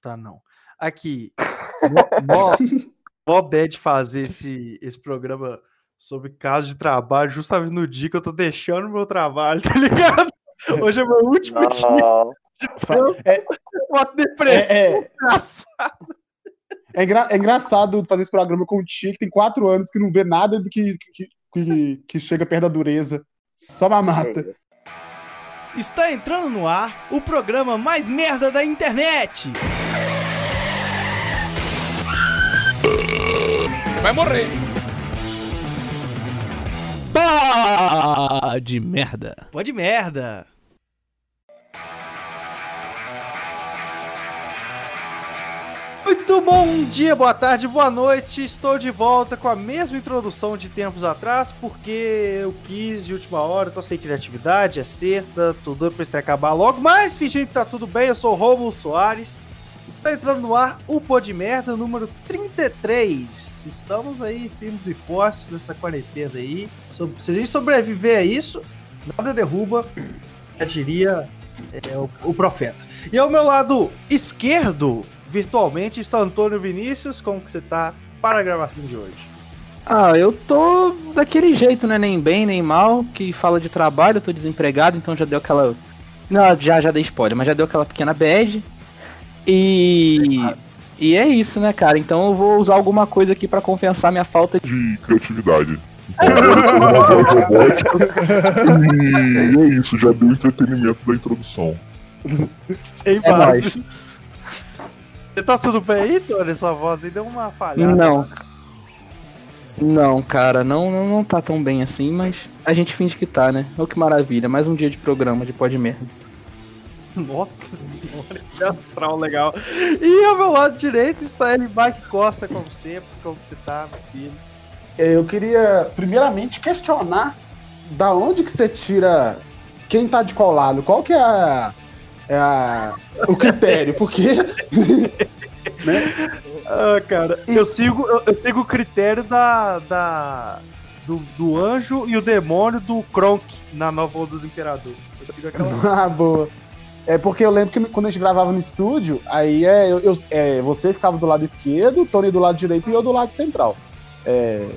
Tá não. Aqui, mó, mó bad fazer esse, esse programa sobre casos de trabalho justamente no dia que eu tô deixando meu trabalho, tá ligado? Hoje é meu último Não. dia. É, Uma depressão É, é. é, engra- é engraçado fazer esse programa com o Tia, que tem quatro anos, que não vê nada do que, que, que, que chega perto da dureza. Só mamata. Está entrando no ar o programa mais merda da internet. Você vai morrer. Pá de merda. Pode merda. Muito bom dia, boa tarde, boa noite. Estou de volta com a mesma introdução de tempos atrás, porque eu quis de última hora, tô sem criatividade, é sexta, tô doido pra isso acabar logo, mas fingindo que tá tudo bem, eu sou o Romulo Soares. Tá entrando no ar o Pô de Merda número 33. Estamos aí firmes e fortes nessa quarentena aí. Se a gente sobreviver a isso, nada derruba, já diria é, o, o profeta. E ao meu lado esquerdo, virtualmente, está Antônio Vinícius. Como que você tá para a gravação de hoje? Ah, eu tô daquele jeito, né? Nem bem, nem mal, que fala de trabalho, eu tô desempregado, então já deu aquela. Não, já, já dei spoiler, mas já deu aquela pequena bad. E. E é isso, né, cara? Então eu vou usar alguma coisa aqui pra compensar minha falta de. de criatividade. e é isso, já deu o entretenimento da introdução. Sem É nóis. Você tá tudo bem aí, Tony? Sua voz aí deu uma falhada. Não. Não, cara, não, não, não tá tão bem assim, mas a gente finge que tá, né? Oh, que maravilha, mais um dia de programa de pó de merda. Nossa senhora, que astral legal. E ao meu lado direito está ele, Mike Costa, como sempre. Como que você tá, meu filho? Eu queria, primeiramente, questionar da onde que você tira quem tá de qual lado. Qual que é, a, é a- o critério? Porque Ah, cara, eu sigo, eu, eu sigo o critério da, da do, do anjo e o demônio do Kronk na nova onda do Imperador. Eu sigo aquela. Ah, boa. É porque eu lembro que quando a gente gravava no estúdio, aí é, eu, eu- é, você ficava do lado esquerdo, o Tony do lado direito e eu do lado central. É,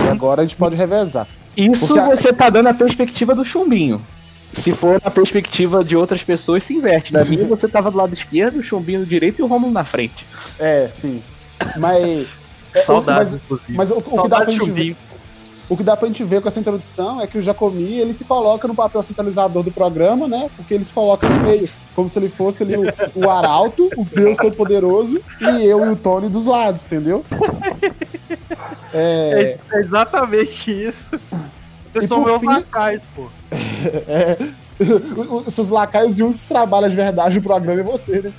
e agora a gente pode revezar. Isso Porque a- você tá dando a perspectiva do chumbinho. Se for na perspectiva de outras pessoas, se inverte. Da minha, você tava do lado esquerdo, o chumbinho do direito e o Romulo na frente. É, sim. Mas. é, Saudades, mas- inclusive. Mas o, o que dá pra Saudades gente ver, chumbinho. o que dá pra gente ver com essa introdução é que o Jacomi ele se coloca no papel centralizador do programa, né? Porque ele se coloca no meio, como se ele fosse ali o, o arauto, o Deus Todo-Poderoso, e eu e o Tony dos lados, entendeu? É, É, exatamente isso. Vocês E meus fim- lacaios, pô. é, o- os seus lacaios e um que trabalha de verdade no programa é você, né?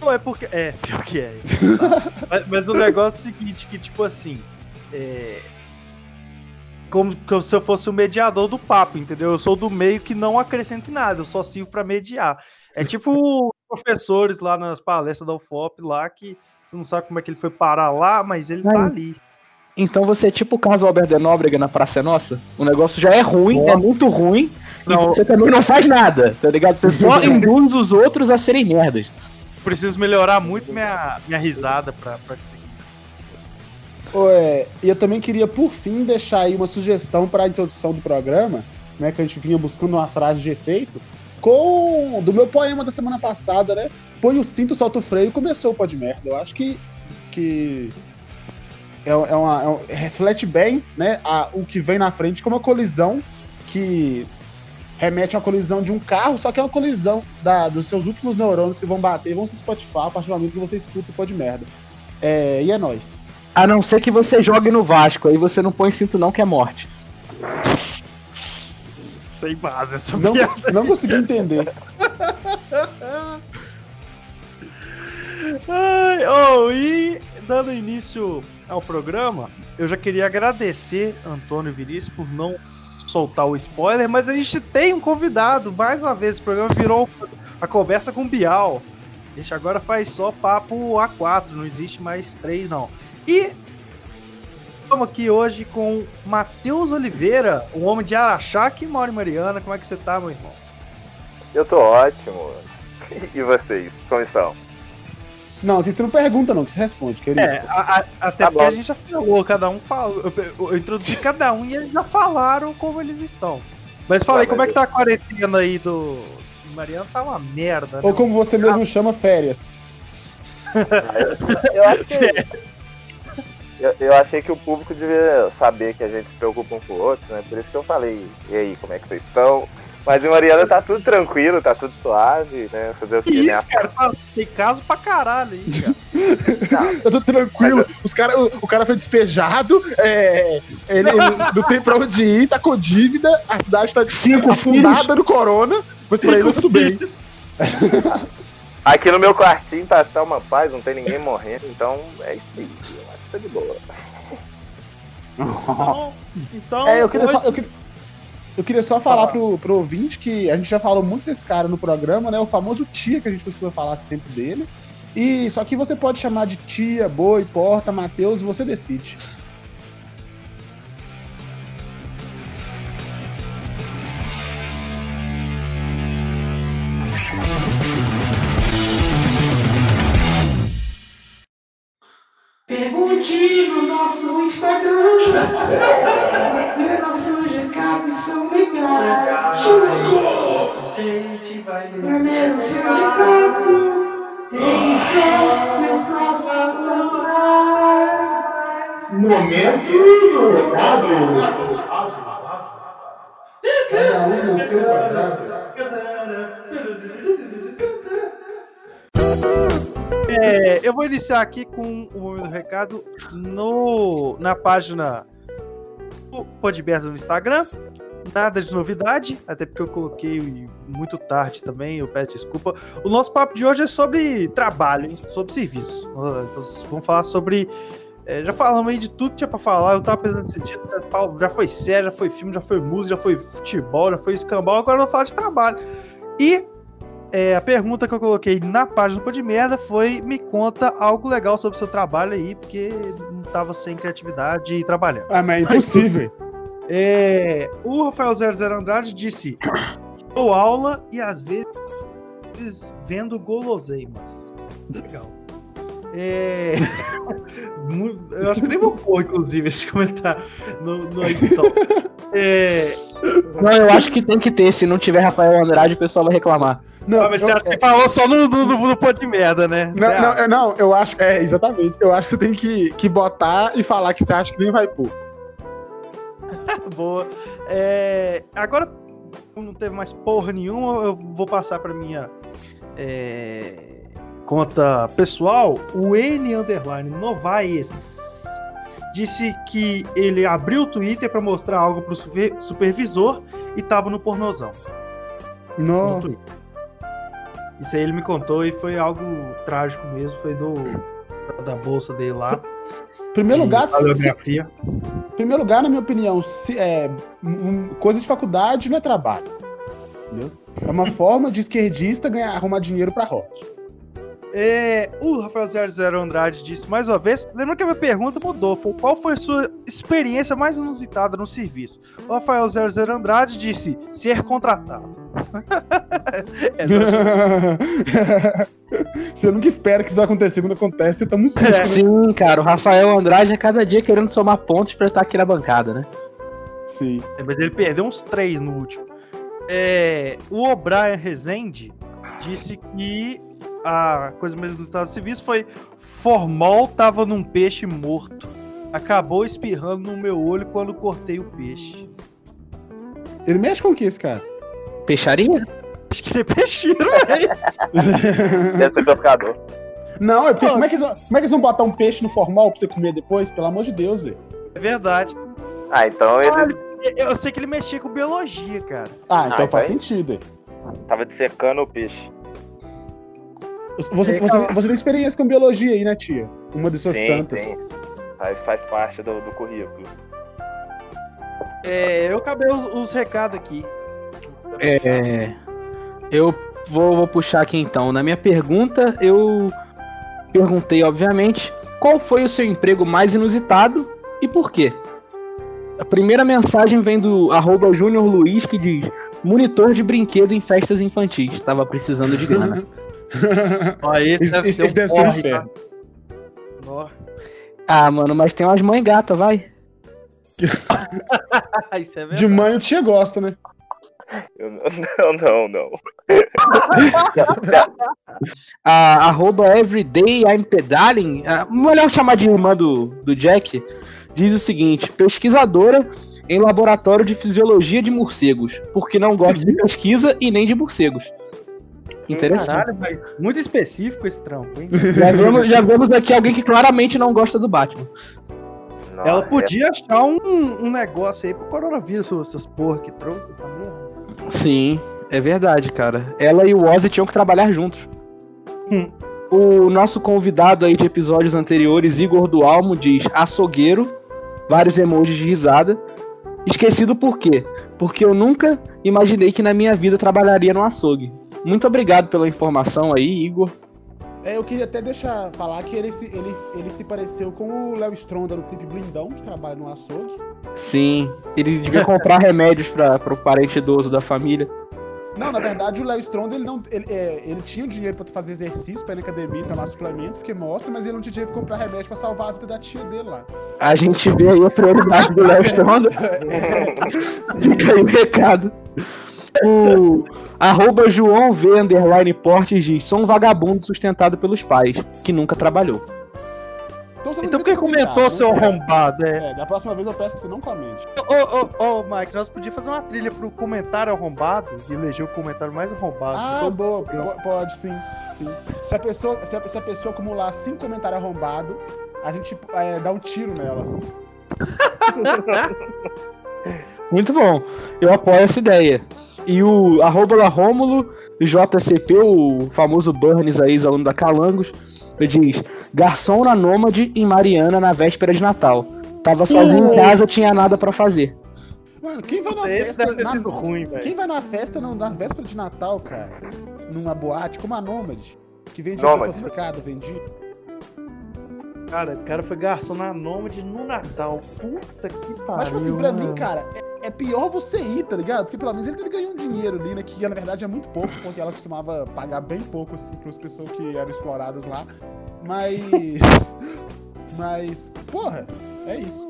Não, é porque. É, pior que é. mas, mas o negócio é o seguinte, que tipo assim. É. Como que se eu fosse o mediador do papo, entendeu? Eu sou do meio que não acrescento em nada, eu só sirvo pra mediar. É tipo os professores lá nas palestras da UFOP lá, que você não sabe como é que ele foi parar lá, mas ele tá Ai. ali. Então você é tipo o Carlos Alberto de Nóbrega na Praça é Nossa. O negócio já é ruim, é muito ruim, Não. e você também não faz nada, tá ligado? Você só induz os outros a serem merdas. Preciso melhorar muito minha, minha risada pra, pra conseguir. Ô, é, E eu também queria, por fim, deixar aí uma sugestão para a introdução do programa, né? Que a gente vinha buscando uma frase de efeito, com do meu poema da semana passada, né? Põe o cinto, solta o freio e começou o pó de merda. Eu acho que, que é, é uma, é um- reflete bem né, a- o que vem na frente como uma colisão que remete a uma colisão de um carro, só que é uma colisão da- dos seus últimos neurônios que vão bater e vão se spotifar a partir do momento que você escuta o pó de merda. É, e é nóis. A não ser que você jogue no Vasco, aí você não põe cinto não, que é morte. Sem base essa Não, piada. não consegui entender. Ai, oh, e dando início ao programa, eu já queria agradecer Antônio Vinícius por não soltar o spoiler, mas a gente tem um convidado. Mais uma vez, esse programa virou a conversa com o Bial. A gente agora faz só papo A4, não existe mais três, não. E estamos aqui hoje com Matheus Oliveira, um homem de Araxá que mora em Mariana. Como é que você tá, meu irmão? Eu tô ótimo. E vocês, como estão? Não, aqui você não pergunta, não, que você responde, querido. É, a- a- até Tá porque bom. a gente já falou, cada um falou. Eu, eu- introduzi cada um e eles já falaram como eles estão. Mas Tá, como é que tá a quarentena aí do. Mariano? Tá uma merda, né? Ou como você mesmo chama, férias. Eu acho que. Eu, eu achei que o público devia saber que a gente se preocupa um com o outro, né? Por isso que eu falei, e aí, como é que vocês estão? Mas em Mariana tá tudo tranquilo, tá tudo suave, né? Fazer o Que né? isso, cara? Tá- tem caso pra caralho aí, cara. Eu tô tranquilo, os cara, o, o cara foi despejado, é, ele, não tem pra onde ir, tá com dívida, a cidade tá Cinco afundada no corona, mas pra ele tá tudo bem. filhos. Aqui no meu quartinho tá, tá uma paz, não tem ninguém morrendo, então é isso aí. Eu acho que tá de boa. Então, então É, eu queria hoje- só, eu queria, eu queria só falar pro, pro ouvinte que a gente já falou muito desse cara no programa, né? O famoso tia que a gente costuma falar sempre dele. E só que você pode chamar de tia, boi, porta, Matheus, você decide. Pergunte no nosso Instagram. E. Então, meu próximo celular. Momento do recado. Cada um no seu. É, eu vou iniciar aqui com o momento do recado no, na página do Podberto no Instagram. Nada de novidade, até porque eu coloquei muito tarde também, eu peço desculpa. O nosso papo de hoje é sobre trabalho, sobre serviço. Nós vamos falar sobre. é, já falamos aí de tudo que tinha pra falar, eu tava pensando nesse sentido. Já, foi série, já foi filme, já foi música, já foi futebol, já foi escambau, agora eu vou falar de trabalho. E é, a pergunta que eu coloquei na página do Pô de Merda foi: me conta algo legal sobre o seu trabalho aí, porque não tava sem criatividade e trabalhando. Ah, mas é impossível. É, o Rafael 00 Andrade disse: dou aula e às vezes vendo guloseimas. Legal. É, eu acho que nem vou pôr, inclusive, esse comentário no, na edição. É, Não, eu acho que tem que ter. Se não tiver Rafael Andrade, o pessoal vai reclamar. Não, ah, mas eu- você acha que falou só no, no, no, no de merda, né? Não, não, não, eu acho. É, exatamente. Eu acho que você tem que, que botar e falar que você acha que nem vai pôr. Boa. É, agora, como não teve mais porra nenhuma, eu vou passar para minha é, conta pessoal. O N underline Novaes disse que ele abriu o Twitter para mostrar algo pro super- supervisor e tava no pornozão. No. Twitter. Isso aí ele me contou e foi algo trágico mesmo. Foi do da bolsa dele lá. Primeiro lugar, se- primeiro lugar, na minha opinião, se, é, um- coisa de faculdade não é trabalho. Entendeu? É uma forma de esquerdista ganhar, arrumar dinheiro pra rock. É, o Rafael 00 Andrade disse mais uma vez. Lembra que a minha pergunta mudou? Foi qual foi a sua experiência mais inusitada no serviço? O Rafael 00 Andrade disse ser contratado. Você nunca espera que isso vai acontecer. Quando acontece, você toma um susto. É. né? Sim, cara, o Rafael Andrade é cada dia querendo somar pontos pra estar aqui na bancada, né? Sim. Mas ele perdeu uns três no último. É, o O'Brien Rezende disse que a coisa mais inusitada do serviço foi Formol tava num peixe morto. Acabou espirrando no meu olho quando cortei o peixe. Ele mexe com o que, esse cara? Peixaria? Acho que ele é peixeiro, velho. Deve ser pescador. Não, é porque como é, que eles, vão- como é que eles vão botar um peixe no formal pra você comer depois? Pelo amor de Deus, velho. É verdade. Ah, então ele Eu sei que ele mexia com biologia, cara. Ah, então Ah, faz então sentido. aí. tava dissecando o peixe. Você, você, você tem experiência com biologia aí, né, tia? Uma de suas Sim, tantas. sim. Faz, faz parte do, do currículo. É, eu acabei os, os recados aqui. É. Eu vou, vou puxar aqui então. Na minha pergunta, eu perguntei, obviamente, qual foi o seu emprego mais inusitado e por quê? A primeira mensagem vem do arroba Júnior Luiz que diz: Monitor de brinquedo em festas infantis. Tava precisando de grana. Ó, esse Esse, deve esse- ser um ser um. Ó. Ah, mano, mas tem umas mães gata, vai. Isso é verdade. De mãe o tia gosta, né? Eu não, não, não. A arroba everyday I'm pedaling, a, melhor chamar de irmã do, do Jack, diz o seguinte: pesquisadora em laboratório de fisiologia de morcegos, porque não gosta de pesquisa e nem de morcegos. Interessante. Caralho, mas muito específico esse trampo, hein? Já vemos, já vemos aqui alguém que claramente não gosta do Batman. Nossa, Ela podia achar um, um negócio aí pro coronavírus, essas porra que trouxe, essa merda. Sim, é verdade, cara. Ela e o Ozzy tinham que trabalhar juntos. Hum. O nosso convidado aí de episódios anteriores, Igor do Almo, diz açougueiro, vários emojis de risada. Esquecido por quê? Porque eu nunca imaginei que na minha vida trabalharia no açougue. Muito obrigado pela informação aí, Igor. É, eu queria até deixar falar que ele se, ele, ele se pareceu com o Léo Stronda no clipe Blindão, que trabalha no açougue. Sim, ele devia comprar remédios para o parente idoso da família. Não, na verdade, o Léo Stronda, ele não. Ele, é, ele tinha o dinheiro pra fazer exercício, pra ir na academia, tomar suplemento, porque mostra, mas ele não tinha dinheiro pra comprar remédio pra salvar a vida da tia dele lá. A gente vê aí a prioridade do Léo Stronda. Fica aí o recado. O arroba João V underline Portes diz: sou um vagabundo sustentado pelos pais, que nunca trabalhou. Então, você Então por que comentou, né? seu arrombado? É. É, da próxima vez eu peço que você não comente. Ô, ô, ô, Mike, nós podíamos fazer uma trilha pro comentário arrombado e eleger o comentário mais arrombado. Ah, boa, po- pode sim, sim. Se a pessoa, se a, se a pessoa acumular cinco comentários arrombados, a gente é, dá um tiro nela. Muito bom, eu apoio essa ideia. E o arroba lá Rômulo, JCP, o famoso Burns aí, aluno da Calangos, diz: garçom na Nômade em Mariana na véspera de Natal. Tava sozinho em casa, tinha nada pra fazer. Mano, quem vai numa Esse festa. deve ter na- sido ruim, velho. Quem vai numa festa no- na véspera de Natal, cara? Numa boate, como a Nômade, que vende falsificado, vendido. Cara, o cara foi garçom na Nômade no Natal. Puta que pariu. Mas, tipo assim, pra mim, cara, é, é pior você ir, tá ligado? Porque pelo menos ele ele ganhou um dinheiro ali, né? Que na verdade é muito pouco, porque ela costumava pagar bem pouco, assim, pras pessoas que eram exploradas lá. Mas. Mas, porra, é isso.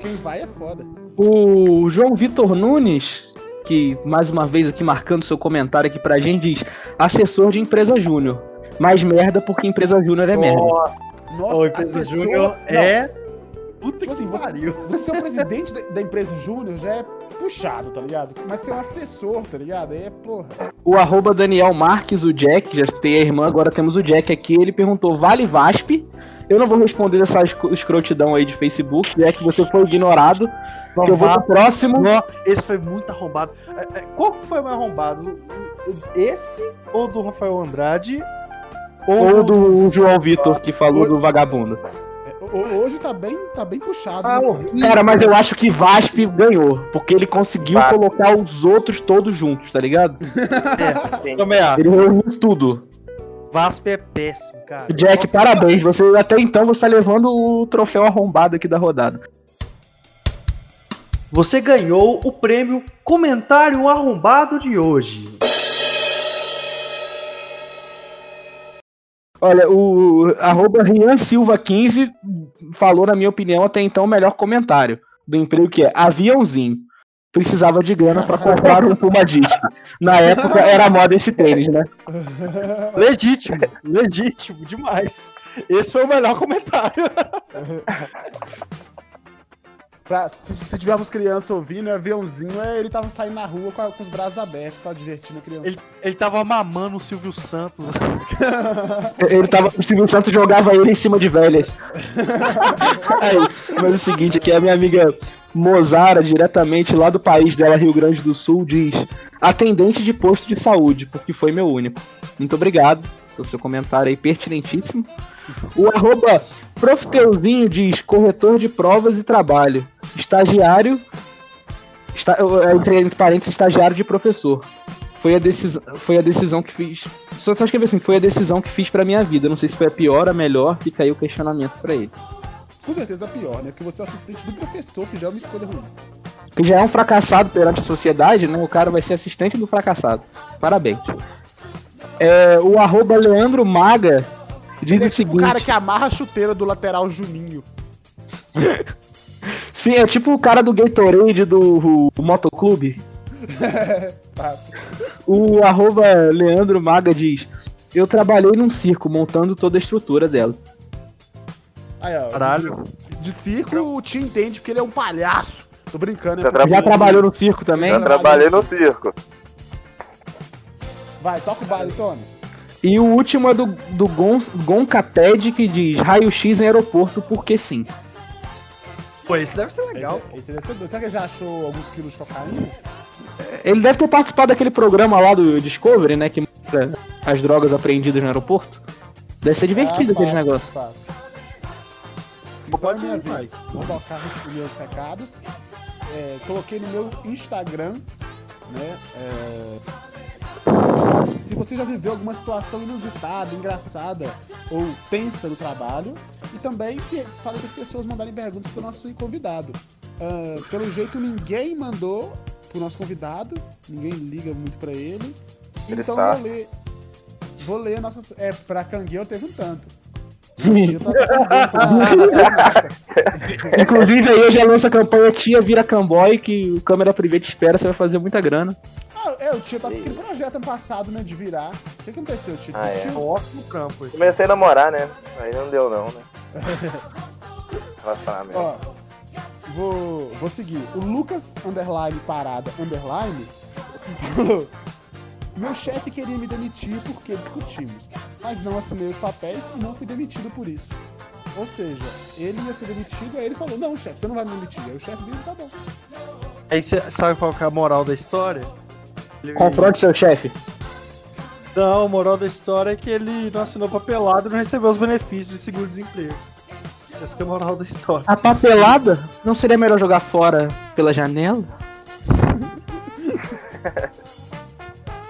Quem vai é foda. O João Vitor Nunes, que mais uma vez aqui marcando seu comentário aqui pra gente, diz: assessor de empresa júnior. Mais merda porque empresa júnior é merda. Nossa, Ô, empresa assessor- Júnior Não, é. Puta Tipo assim, que você- pariu. Você ser o presidente da, da empresa júnior já é puxado, tá ligado? Mas ser um assessor, tá ligado? Aí é, porra. O arroba Daniel Marques, o Jack, já citei a irmã, agora temos o Jack aqui. Ele perguntou: vale VASP? Eu não vou responder essa escro- escrotidão aí de Facebook, já que você foi ignorado. que eu vou pro próximo. Esse foi muito arrombado. É, é, Qual que foi mais arrombado? Esse ou do Rafael Andrade? Ou do João Vitor, que falou do vagabundo. É, ho- Hoje tá bem, tá bem puxado. Ah, né? Cara, mas eu acho que VASP ganhou, porque ele conseguiu VASP. colocar os outros todos juntos, tá ligado? Também acho. Ele reuniu tudo. Vasp é péssimo, cara. Jack, parabéns. Você até então você tá levando o troféu arrombado aqui da rodada. Você ganhou o prêmio Comentário Arrombado de hoje. Olha, o arroba Rian Silva 15 falou, na minha opinião, até então o melhor comentário do emprego que é aviãozinho. Precisava de grana pra comprar um Puma Disc. Na época era moda esse tênis, né? Legítimo, legítimo, demais. Esse foi o melhor comentário. Pra- se, se tivermos criança ouvindo, é aviãozinho, é, ele tava saindo na rua com, a- com os braços abertos, tá divertindo a criança. Ele, ele tava mamando o Silvio Santos. Ele tava. O Silvio Santos jogava ele em cima de velhas. Aí, mas é o seguinte, aqui a minha amiga Mozara, diretamente lá do país dela, Rio Grande do Sul, diz: atendente de posto de saúde, porque foi meu único. Muito obrigado pelo seu comentário aí, pertinentíssimo. O arroba Profteuzinho diz: corretor de provas e trabalho. Estagiário. Está, entre, entre parênteses, estagiário de professor. Foi a, decisão, foi a decisão que fiz. Só, só escrever assim, foi a decisão que fiz pra minha vida. Não sei se foi a pior, a melhor, fica aí o questionamento pra ele. Com certeza pior, né? Porque você é assistente do professor, que já é uma escolha ruim. Que já é um fracassado perante a sociedade, né? O cara vai ser assistente do fracassado. Parabéns. É, o arroba Leandro Maga diz é o tipo o seguinte. cara que amarra a chuteira do lateral Juninho. Sim, é tipo o cara do Gatorade do o Motoclube. o arroba Leandro Maga diz: Eu trabalhei num circo montando toda a estrutura dela. Aí, ó. Caralho. De circo, o Tim entende porque ele é um palhaço. Tô brincando, Já é Já trabalhou no circo também? Já trabalhei no circo. Vai, toca o baile, Tony. E o último é do, do Gon, Goncaped que diz raio-x em aeroporto porque sim. Pô, isso deve ser legal. Esse, esse deve ser doido. Será que ele já achou alguns quilos de cocaína? Ele deve ter participado daquele programa lá do Discovery, né? Que mostra as drogas apreendidas no aeroporto. Deve ser divertido Ah, aquele fato, negócio. fato. Então é minha vez. Vou colocar os meus recados. É, coloquei no meu Instagram, né? é, se você já viveu alguma situação inusitada, engraçada ou tensa no trabalho. E também que- falei para as pessoas mandarem perguntas para o nosso convidado. Ah, pelo jeito, ninguém mandou pro nosso convidado. Ninguém liga muito para ele. Ele então está. vou ler. Vou ler nossas. É, pra Cangueu teve um tanto. Inclusive aí eu já lanço a campanha Tia Vira Camboy, que o câmera privê te espera, você vai fazer muita grana. Ah, é, o Tia tava com aquele projeto ano passado, né, de virar. O que aconteceu, Tia? Ah, é. Um ótimo campo esse. Comecei a namorar, né? Aí não deu não, né? Relacionamento. Ó, vou, vou seguir. O Lucas Underline Parada Underline falou: Meu chefe queria me demitir porque discutimos, mas não assinei os papéis e não fui demitido por isso. Ou seja, ele ia ser demitido, aí ele falou: Não, chefe, você não vai me demitir. Aí o chefe dele tá bom. Aí você sabe qual que é a moral da história? Confronte seu chefe. Não, a moral da história é que ele não assinou papelado e não recebeu os benefícios de seguro-desemprego. Essa que é a moral da história. A papelada? Não seria melhor jogar fora pela janela?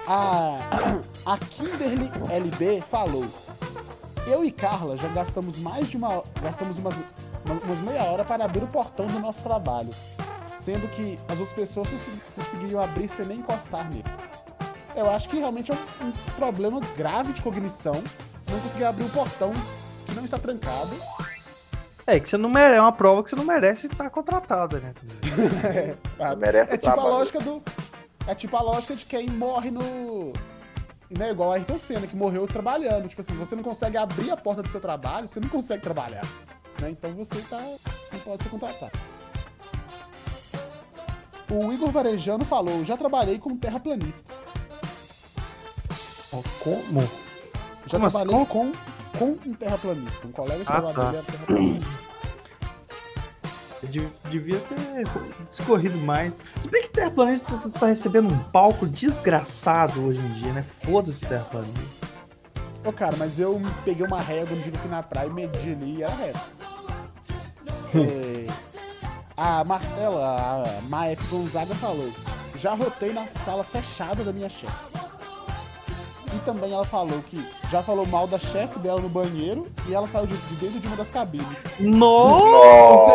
A, a Kimberly LB falou: Eu e Carla já gastamos mais de uma. Gastamos umas, umas meia hora para abrir o portão do nosso trabalho. Sendo que as outras pessoas consegui- conseguiriam abrir sem nem encostar nele. Eu acho que realmente é um, um problema grave de cognição não conseguir abrir o portão que não está trancado. É que você não merece, é uma prova que você não merece estar contratada, né? sabe? Merece É tipo a trabalho. lógica do. É tipo a lógica de quem morre no. Né, igual a Ayrton Senna, que morreu trabalhando. Tipo assim, você não consegue abrir a porta do seu trabalho, você não consegue trabalhar. Né? Então você tá. não pode ser contratado. O Igor Varejano falou: já trabalhei como terraplanista. Como? Já Como assim? trabalhei com, com um terraplanista. Um colega de Ah, trabalho tá. terraplanista. Devia ter escorrido mais. Se bem que terraplanista tá, tá recebendo um palco desgraçado hoje em dia, né? Foda-se o terraplanista. Ô, cara, mas eu peguei uma régua no dia que eu fui na praia e medi ali e era reto. É, a Marcela, a Maef Gonzaga falou: já rotei na sala fechada da minha chefe. E também ela falou que já falou mal da chefe dela no banheiro e ela saiu de, de dentro de uma das cabines. Nossa!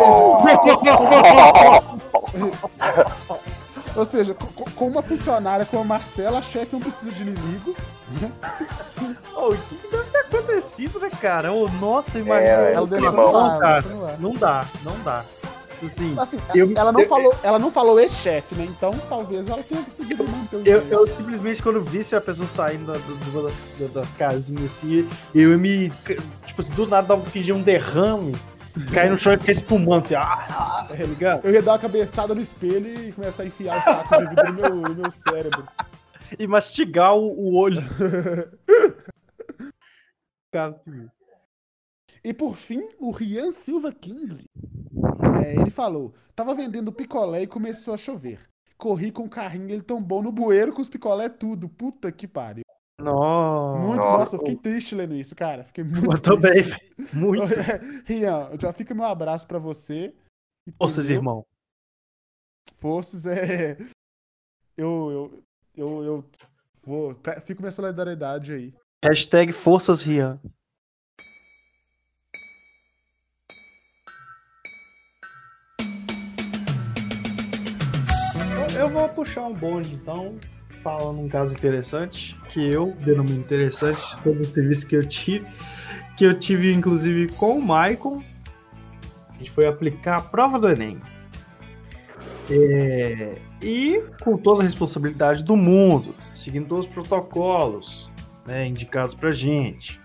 Ou seja, co- co- com uma funcionária como a Marcela, a chefe não precisa de inimigo. Ô, o que que deve ter acontecido, né, cara? Ô, nossa, imagina. É, Ela no ar, deixou no ar. Não dá, não dá. Assim, Assim, Eu- ela, não eu- falou, ela não falou ex-chefe, né? Então talvez ela tenha conseguido manter o eu, eu simplesmente, quando visse a pessoa saindo do- das, da- das casinhas assim, eu me. Tipo assim, do nada dar um- fingir um derrame, cair no chão e ficar espumando assim, ah, tá ligado? Eu ia dar uma cabeçada no espelho e começar a enfiar os tacos de vidro no meu, no meu cérebro. E mastigar o, o olho. E por fim, o Rian Silva 15. É, ele falou: tava vendendo picolé e começou a chover. Corri com o carrinho, ele tombou no bueiro com os picolé tudo. Puta que pariu. Nossa. Muito, Nossa. nossa, eu fiquei triste lendo isso, cara. Fiquei muito Eu também, velho. Muito. Rian, já fica meu abraço pra você. Forças, entendeu? irmão. Forças é. Eu, eu, eu, eu vou. Fico minha solidariedade aí. Hashtag Forças Rian. Eu- vou puxar um bonde, então. fala num caso interessante, que eu denomino interessante, sobre o serviço que eu tive, que eu tive inclusive com o Maicon. A gente foi aplicar a prova do Enem. É, e com toda a responsabilidade do mundo, seguindo todos os protocolos né, indicados pra gente.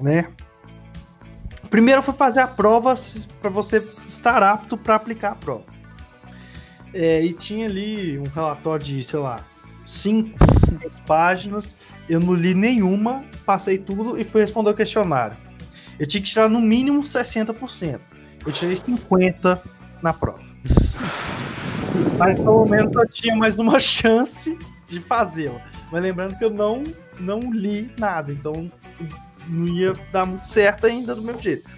Né? Primeiro foi fazer a prova para você estar apto para aplicar a prova. É, e tinha ali um relatório de, sei lá, cinco páginas. Eu não li nenhuma, passei tudo e fui responder o questionário. Eu tinha que tirar no mínimo 60%. Eu tirei 50% na prova. Mas pelo menos eu tinha mais uma chance de fazê-la. Mas lembrando que eu não, não li nada, então não ia dar muito certo ainda do mesmo jeito.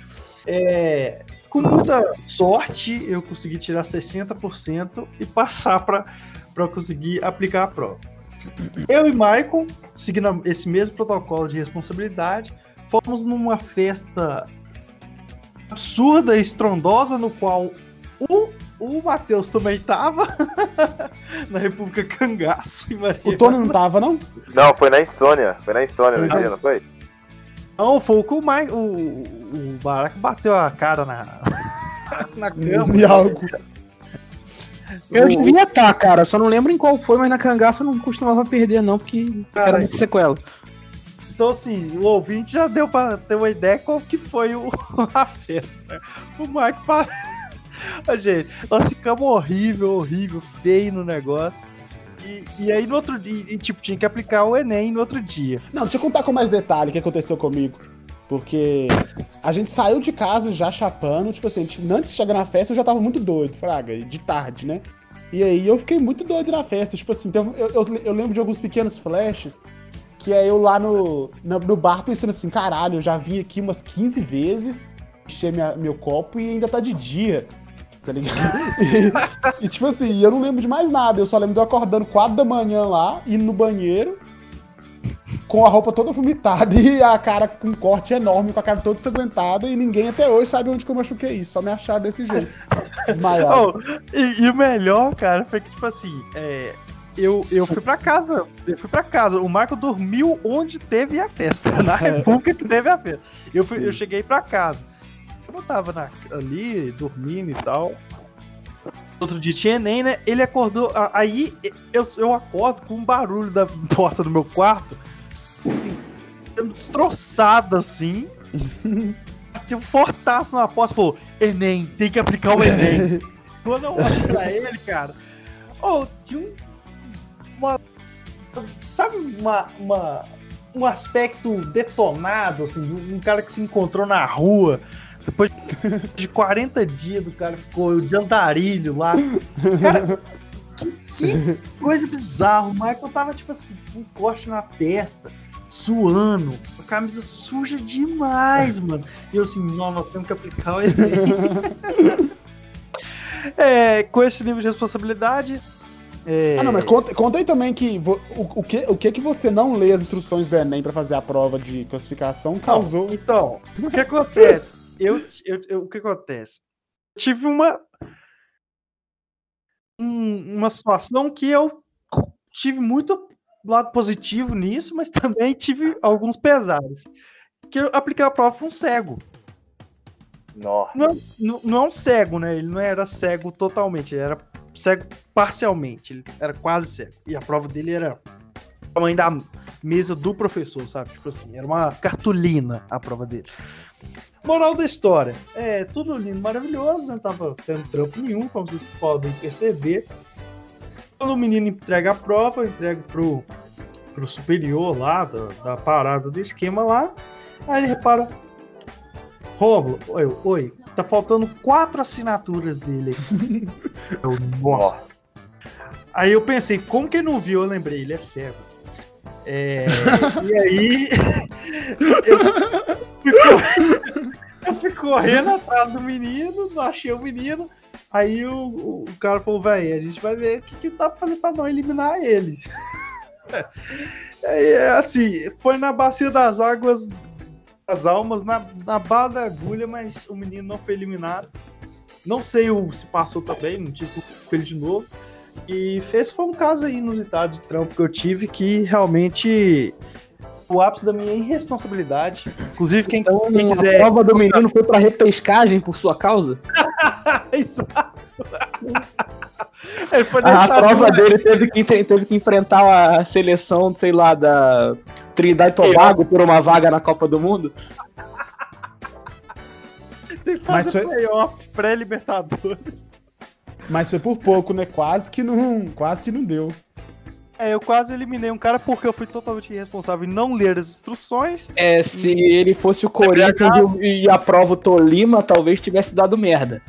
É, com muita sorte, eu consegui tirar 60% e passar para conseguir aplicar a prova. Eu e Michael, seguindo esse mesmo protocolo de responsabilidade, fomos numa festa absurda e estrondosa, no qual o, o Matheus também tava na República Cangaço. O Tony não tava, não? Não, foi na insônia. Foi na insônia Foi no na- dia, não foi? Não, foi o que o, Mike, o, o Barack bateu a cara na, na cama. E algo. Eu O- devia estar, cara. Só não lembro em qual foi, mas na cangaça eu não costumava perder, não, porque Cara, era muito sequela. Então, assim, o ouvinte já deu pra ter uma ideia qual que foi o, a festa. O Mike pa... Gente, nós ficamos horrível, horrível, feio no negócio. E, e aí no outro dia, e, tipo, tinha que aplicar o Enem no outro dia. Não, deixa eu contar com mais detalhe o que aconteceu comigo. Porque a gente saiu de casa já chapando, tipo assim, gente- antes de chegar na festa eu já tava muito doido, fraga, de tarde, né? E aí eu fiquei muito doido na festa, tipo assim, teve- eu, eu, eu lembro de alguns pequenos flashes, que é eu lá no, no, no bar pensando assim, caralho, eu já vim aqui umas 15 vezes, encher minha- meu copo e ainda tá de dia, tá ligado? e, e, tipo assim, eu não lembro de mais nada, eu só lembro de eu acordando 4 da manhã lá, indo no banheiro, com a roupa toda vomitada e a cara com um corte enorme, com a cara toda ensanguentada, e ninguém até hoje sabe onde que eu machuquei isso. Só me acharam desse jeito. Desmaiado. Oh, e, e o melhor, cara, foi que, tipo assim, é, eu, eu fui pra casa. Eu fui pra casa. O Marco dormiu onde teve a festa. Na república que teve a festa. Eu, fui, eu cheguei pra casa. Eu não tava na- ali dormindo e tal. Outro dia tinha Enem, né? Ele acordou. Aí eu, eu acordo com um barulho da porta do meu quarto assim, sendo destroçado assim. Bateu um fortaço na porta e falou: Enem, tem que aplicar o Enem. Quando eu olho pra ele, cara, oh, tinha um. Uma. Sabe, uma. uma um aspecto detonado, assim, de um cara que se encontrou na rua. Depois de 40 dias do cara ficou de andarilho lá. Cara, que, que coisa bizarra. O Michael tava, tipo assim, com um corte na testa, suando, a camisa suja demais, mano. E eu assim, não, nós temos que aplicar o Enem. É, com esse nível de responsabilidade. É, Ah, não, mas conta, conta aí também que o, o que o que que você não lê as instruções do Enem pra fazer a prova de classificação causou. Então, o que acontece? Eu, eu, eu- o que acontece? Eu tive uma um- uma situação que eu tive muito lado positivo nisso, mas também tive alguns pesares. Que eu apliquei a prova para um cego. Nossa. Não, não é um cego, né? Ele não era cego totalmente, ele era cego parcialmente. Ele era quase cego. E a prova dele era o tamanho da mesa do professor, sabe? Tipo assim, era uma cartolina a prova dele. Moral da história. É tudo lindo, maravilhoso, não tava tendo trampo nenhum, como vocês podem perceber. Quando o menino entrega a prova, eu entrego pro, pro superior lá, da, da parada do esquema lá. Aí ele repara, Rômulo, oi, oi, tá faltando quatro assinaturas dele aqui. Eu, nossa. Aí eu pensei, como que ele não viu? Eu lembrei, ele é cego. É, e aí eu correndo, eu fui correndo atrás do menino, não achei o menino. Aí o, o, cara falou, velho, a gente vai ver o que, que dá pra fazer pra não eliminar ele. Aí, assim, foi na bacia das águas as almas na, na bala da agulha, mas o menino não foi eliminado. Não sei o, se passou também, não tive com ele de novo. E esse foi um caso aí inusitado de trampo que eu tive que realmente o ápice da minha irresponsabilidade. Inclusive, quem, quem A quiser. prova do menino foi pra repescagem por sua causa? Exato. A prova dele teve que, teve que enfrentar a seleção, sei lá, da Trinidad e Tobago por uma vaga na Copa do Mundo. Tem que Mas fazer foi- playoff pré-Libertadores. Mas foi por pouco, né? Quase que não, quase que não deu. É, eu quase eliminei um cara porque eu fui totalmente irresponsável em não ler as instruções. É, se ele fosse o Corinthians e, e a prova o Tolima, talvez tivesse dado merda.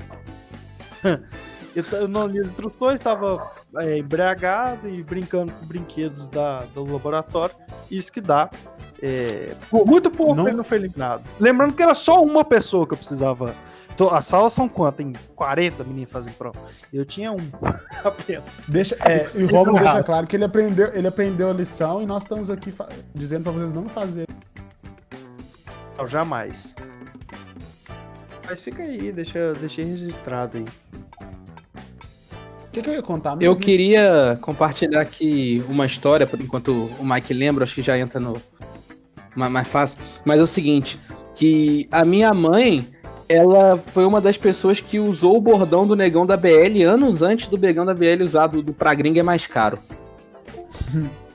Eu não li as instruções, estava é, embriagado e brincando com brinquedos da, do laboratório. Isso que dá. É, por muito pouco Não- ele não foi eliminado. Lembrando que era só uma pessoa que eu precisava. Tô- As salas são quantas? Tem 40 meninos fazendo prova. Eu tinha um apenas. Deixa, é, e o Romulo claro. deixa claro que ele aprendeu, ele aprendeu a lição e nós estamos aqui dizendo pra vocês não fazerem. Não, jamais. Mas fica aí, deixa, deixa registrado aí. O que, que eu ia contar mesmo? Eu queria compartilhar aqui uma história, por enquanto o Mike lembra, acho que já entra no ma- mais fácil. Mas é o seguinte, que a minha mãe, ela foi uma das pessoas que usou o bordão do negão da BL anos antes do negão da BL usado do pra gringa é mais caro.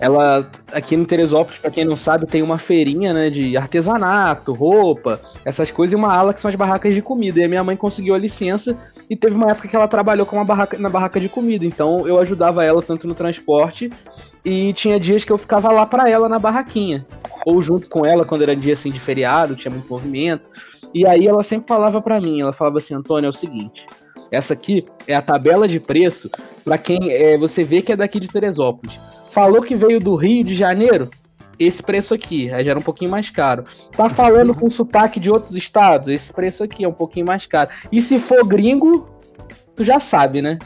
Ela, aqui no Teresópolis, pra quem não sabe, tem uma feirinha, né, de artesanato, roupa, essas coisas, e uma ala que são as barracas de comida. E a minha mãe conseguiu a licença e teve uma época que ela trabalhou com uma barraca, na barraca de comida. Então eu ajudava ela tanto no transporte e tinha dias que eu ficava lá pra ela na barraquinha. Ou junto com ela quando era dia assim de feriado, tinha muito movimento. E aí ela sempre falava pra mim, ela falava assim, Antônio, é o seguinte, essa aqui é a tabela de preço pra quem é, você vê que é daqui de Teresópolis. Falou que veio do Rio de Janeiro? Esse preço aqui, aí já era um pouquinho mais caro. Tá falando com sotaque de outros estados? Esse preço aqui é um pouquinho mais caro. E se for gringo, tu já sabe, né?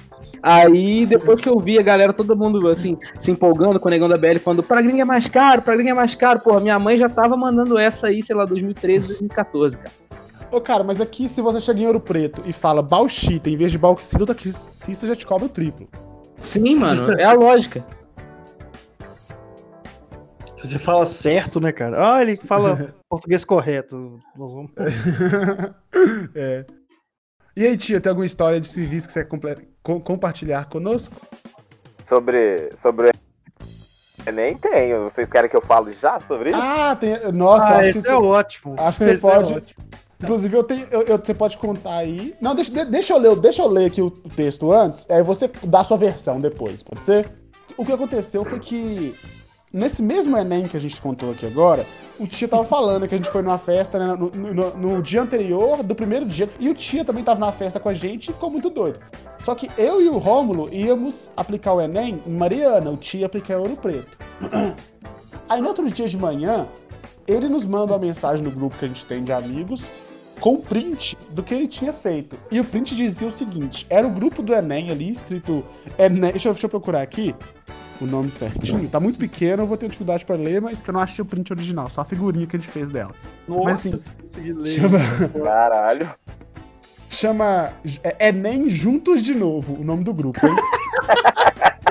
Aí, depois que eu vi a galera, todo mundo, assim, se empolgando com o Negão da BL, falando, pra gringa é mais caro, pra gringa é mais caro. Porra, minha mãe já tava mandando essa aí, sei lá, 2013, 2014, cara. Ô, cara, mas aqui se você chega em Ouro Preto e fala bauxita em vez de bauxita, o taxista já te cobra o triplo. Sim, mano, é a lógica. Se você fala certo, né, cara? Ah, ele fala português correto. Nós vamos... é. E aí, tia, tem alguma história de serviço que você quer comple- co- compartilhar conosco? Sobre, sobre o Enem tenho. Vocês querem que eu fale já sobre isso? Ah, tem. Nossa, ah, acho que esse isso- é ótimo. acho que você Esse é pode- ótimo. Inclusive, eu tenho. eu- eu- você pode contar aí. Não, deixa, de- deixa eu ler, deixa eu ler aqui o, o texto antes, aí você dá a sua versão depois, pode ser? O que aconteceu foi que. Nesse mesmo Enem que a gente contou aqui agora, o Tia tava falando que a gente foi numa festa né, no, no- no dia anterior, do primeiro dia, e o Tia também tava na festa com a gente e ficou muito doido. Só que eu e o Rômulo íamos aplicar o Enem em Mariana, o Tia ia aplicar em Ouro Preto. Aí no outro dia de manhã, ele nos manda uma mensagem no grupo que a gente tem de amigos com print do que ele tinha feito. E o print dizia o seguinte: era o grupo do Enem ali, escrito Enem. Deixa eu, deixa eu procurar aqui o nome certinho. Tá muito pequeno, eu vou ter dificuldade pra ler, mas que eu não achei o print original, só a figurinha que a gente fez dela. Nossa, Mas, assim, se conseguir ler. Chama, Caralho. chama é, Enem Juntos de Novo, o nome do grupo, hein?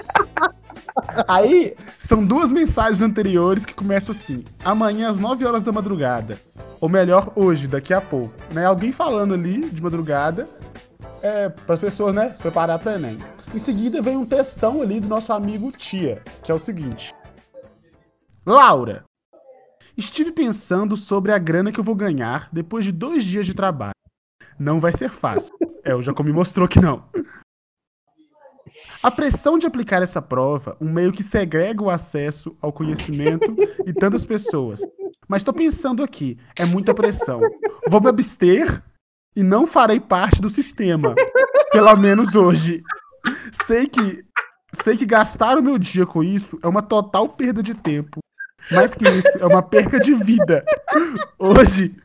Aí, são duas mensagens anteriores que começam assim: amanhã às 9 horas da madrugada. Ou melhor, hoje, daqui a pouco. Né? Alguém falando ali de madrugada é, para as pessoas, né, se preparar para Enem. Em seguida, vem um textão ali do nosso amigo Tia, que é o seguinte: Laura, estive pensando sobre a grana que eu vou ganhar depois de dois dias de trabalho. Não vai ser fácil. É, o Jacob me mostrou que não. A pressão de aplicar essa prova, um meio que segrega o acesso ao conhecimento e tantas pessoas. Mas tô pensando aqui, é muita pressão. Vou me abster e não farei parte do sistema. Pelo menos hoje. Sei que sei que gastar o meu dia com isso é uma total perda de tempo. Mais que isso, é uma perca de vida. Hoje,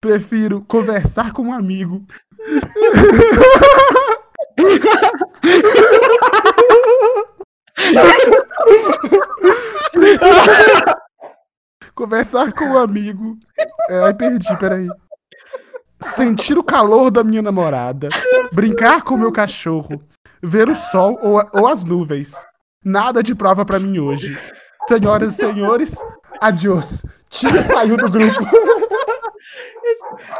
prefiro conversar com um amigo Conversar com um amigo. É, perdi, peraí. Sentir o calor da minha namorada. Brincar com meu cachorro. ver o sol ou, ou as nuvens. Nada de prova pra mim hoje. Senhoras e senhores, adiós. Tia saiu do grupo.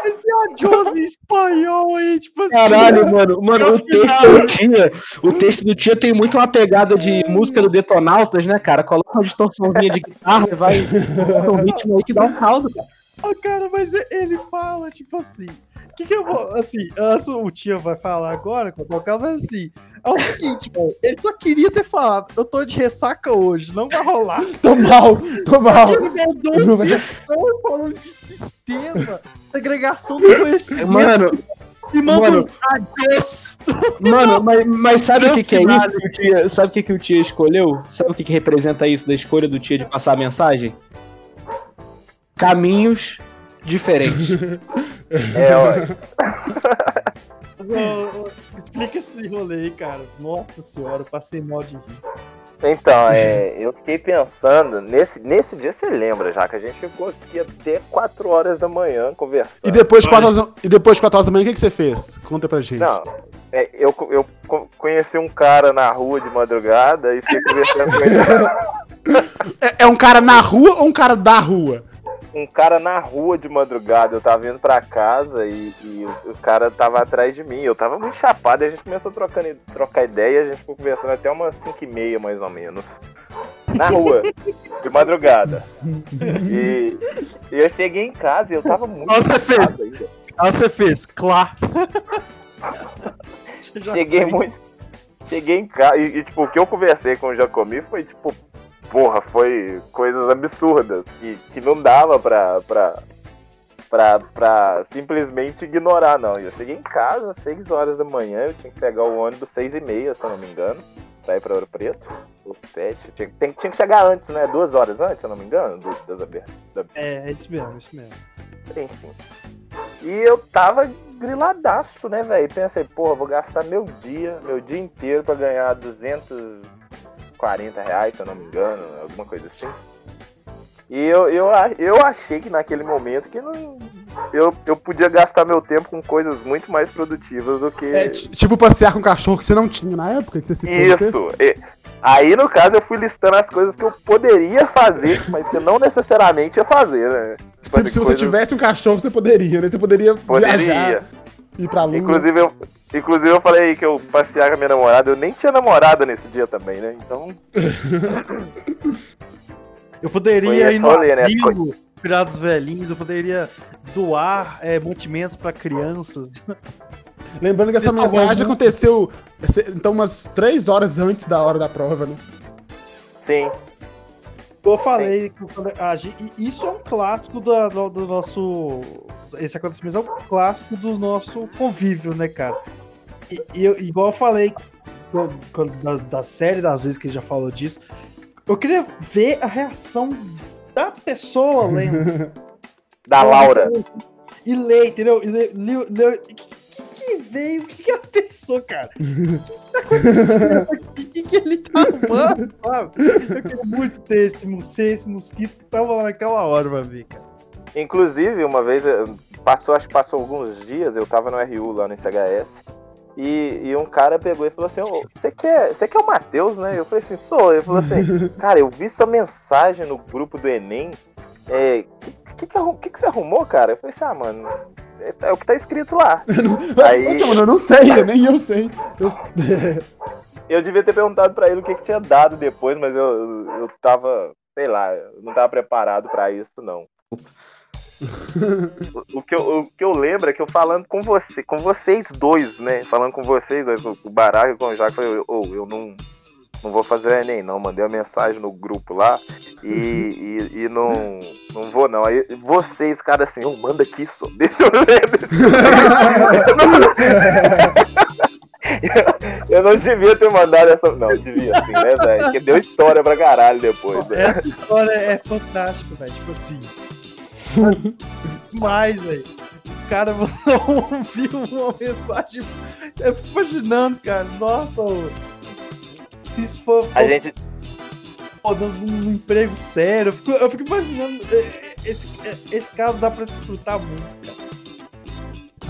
Esse adiós em espanhol aí, tipo assim. Caralho, mano, mano, o texto do Tia, o texto do Tia tem muito uma pegada de música do Detonautas, né, cara? Coloca uma distorçãozinha de guitarra e vai um ritmo aí que dá um caldo, cara. Ah, cara, mas ele fala, tipo assim. O que, que eu vou. Assim, o tio vai falar agora, eu tocar, mas assim. É o seguinte, velho. Ele só queria ter falado. Eu tô de ressaca hoje, não vai rolar. Tô mal, tô mal. Ele mandou vai- textão falando de sistema, segregação do conhecimento. Mano, e manda mano. um mano, mas, mas sabe o que, que é isso? que o Tia, sabe o que, que o Tia escolheu? Sabe o que, que representa isso da escolha do Tia de passar a mensagem? Caminhos diferentes. É, ô, Explica esse rolê aí, cara. Nossa senhora, eu passei mal de rir. Então, é, eu fiquei pensando, nesse, nesse dia você lembra já, que a gente ficou aqui até 4 horas da manhã conversando. E depois, de quatro horas, e depois de 4 horas da manhã, o que, que você fez? Conta pra gente. Não, é, eu, eu co- conheci um cara na rua de madrugada e fiquei conversando com ele. É, é um cara na rua ou um cara da rua? Um cara na rua de madrugada, eu tava vindo pra casa e, e o, o cara tava atrás de mim. Eu tava muito chapado e a gente começou trocando, trocar ideia e a gente ficou conversando até umas 5 e meia, mais ou menos. Na rua, de madrugada. E, e eu cheguei em casa e eu tava muito você fez. chapado ainda. Ah, você fez, claro. Cheguei muito. Cheguei em casa e, e, tipo, o que eu conversei com o Jacomi foi, tipo, porra, foi coisas absurdas que, que não dava pra, pra, pra, pra simplesmente ignorar, não. Eu cheguei em casa às 6 horas da manhã, eu tinha que pegar o ônibus 6 e meia, se eu não me engano, pra ir pra Ouro Preto, ou 7. Tinha, tem- tinha que chegar antes, né? Duas horas antes, se eu não me engano, do, das abertas. É, é isso mesmo, é isso mesmo. Enfim. E eu tava griladaço, né, velho? Pensei, porra, vou gastar meu dia, meu dia inteiro pra ganhar 240 reais, se eu não me engano, alguma coisa assim. E eu, eu, eu achei que naquele momento que não. Eu, eu podia gastar meu tempo com coisas muito mais produtivas do que. É, ti- tipo passear com um cachorro que você não tinha na época? Que você teve? Isso. E- aí, no caso, eu fui listando as coisas que eu poderia fazer, mas que eu não necessariamente ia fazer, né? Se, se você coisas- tivesse um cachorro, você poderia, né? Você poderia, Poderia. viajar, ir pra lua. Inclusive eu, inclusive, eu falei que eu passear com a minha namorada, eu nem tinha namorada nesse dia também, né? Então, Eu poderia ir no rolê, né? dos velhinhos, eu poderia doar é, mantimentos pra crianças. Lembrando que essa estavam mensagem muito- aconteceu esse- então umas três horas antes da hora da prova, né? sim. Eu falei, e isso é um clássico da- do, do nosso. Esse acontecimento é um clássico do nosso convívio, né, cara? E, eu- igual eu falei quando- quando- da, da série das vezes que gente já falou disso, eu queria ver a reação da pessoa lendo. Da Laura. E ler, entendeu? E ler, ler, ler- veio? O que, que ela pensou, cara? O que, que tá acontecendo? O que, que ele tá arrumando, sabe? Eu queria muito ter esse, esse mosquito que tava lá naquela hora pra ver, cara. Inclusive, uma vez, eh, passou, acho que passou alguns dias, eu tava no RU lá no SHS, e, e um cara pegou e falou assim, "Ô, você quer, você quer o Matheus, né? Eu falei assim, sou. Ele falou assim, cara, eu vi sua mensagem no grupo do Enem. É, que, que, que, que, que você arrumou, cara? Eu falei assim, ah, mano, é, o que tá escrito lá. Aí- eu não sei, nem eu sei. Eu- Eu devia ter perguntado pra ele o que, que tinha dado depois, mas eu, eu tava, sei lá, eu não tava preparado pra isso, não. O, que eu, o que eu lembro é que eu falando com você, com vocês dois, né? Falando com vocês dois, com o Baraca e com o Jaco, eu ô, eu não, não vou fazer Enem, não. Mandei uma mensagem no grupo lá e, e, e não, não vou, não. Aí vocês, cara, assim, ô, manda aqui, só, deixa eu. Deixa eu. Eu não devia ter mandado essa. Não, devia sim, né, velho? Porque deu história pra caralho depois. né? Essa história é fantástica, velho. Tipo assim. Demais, velho. Cara mandou um, viu uma mensagem. Eu fico imaginando, cara. Nossa. Se isso for. A gente. pô, dando um emprego sério. Eu fico, eu fico imaginando. é, é, Esse, é, esse caso dá pra desfrutar muito, cara.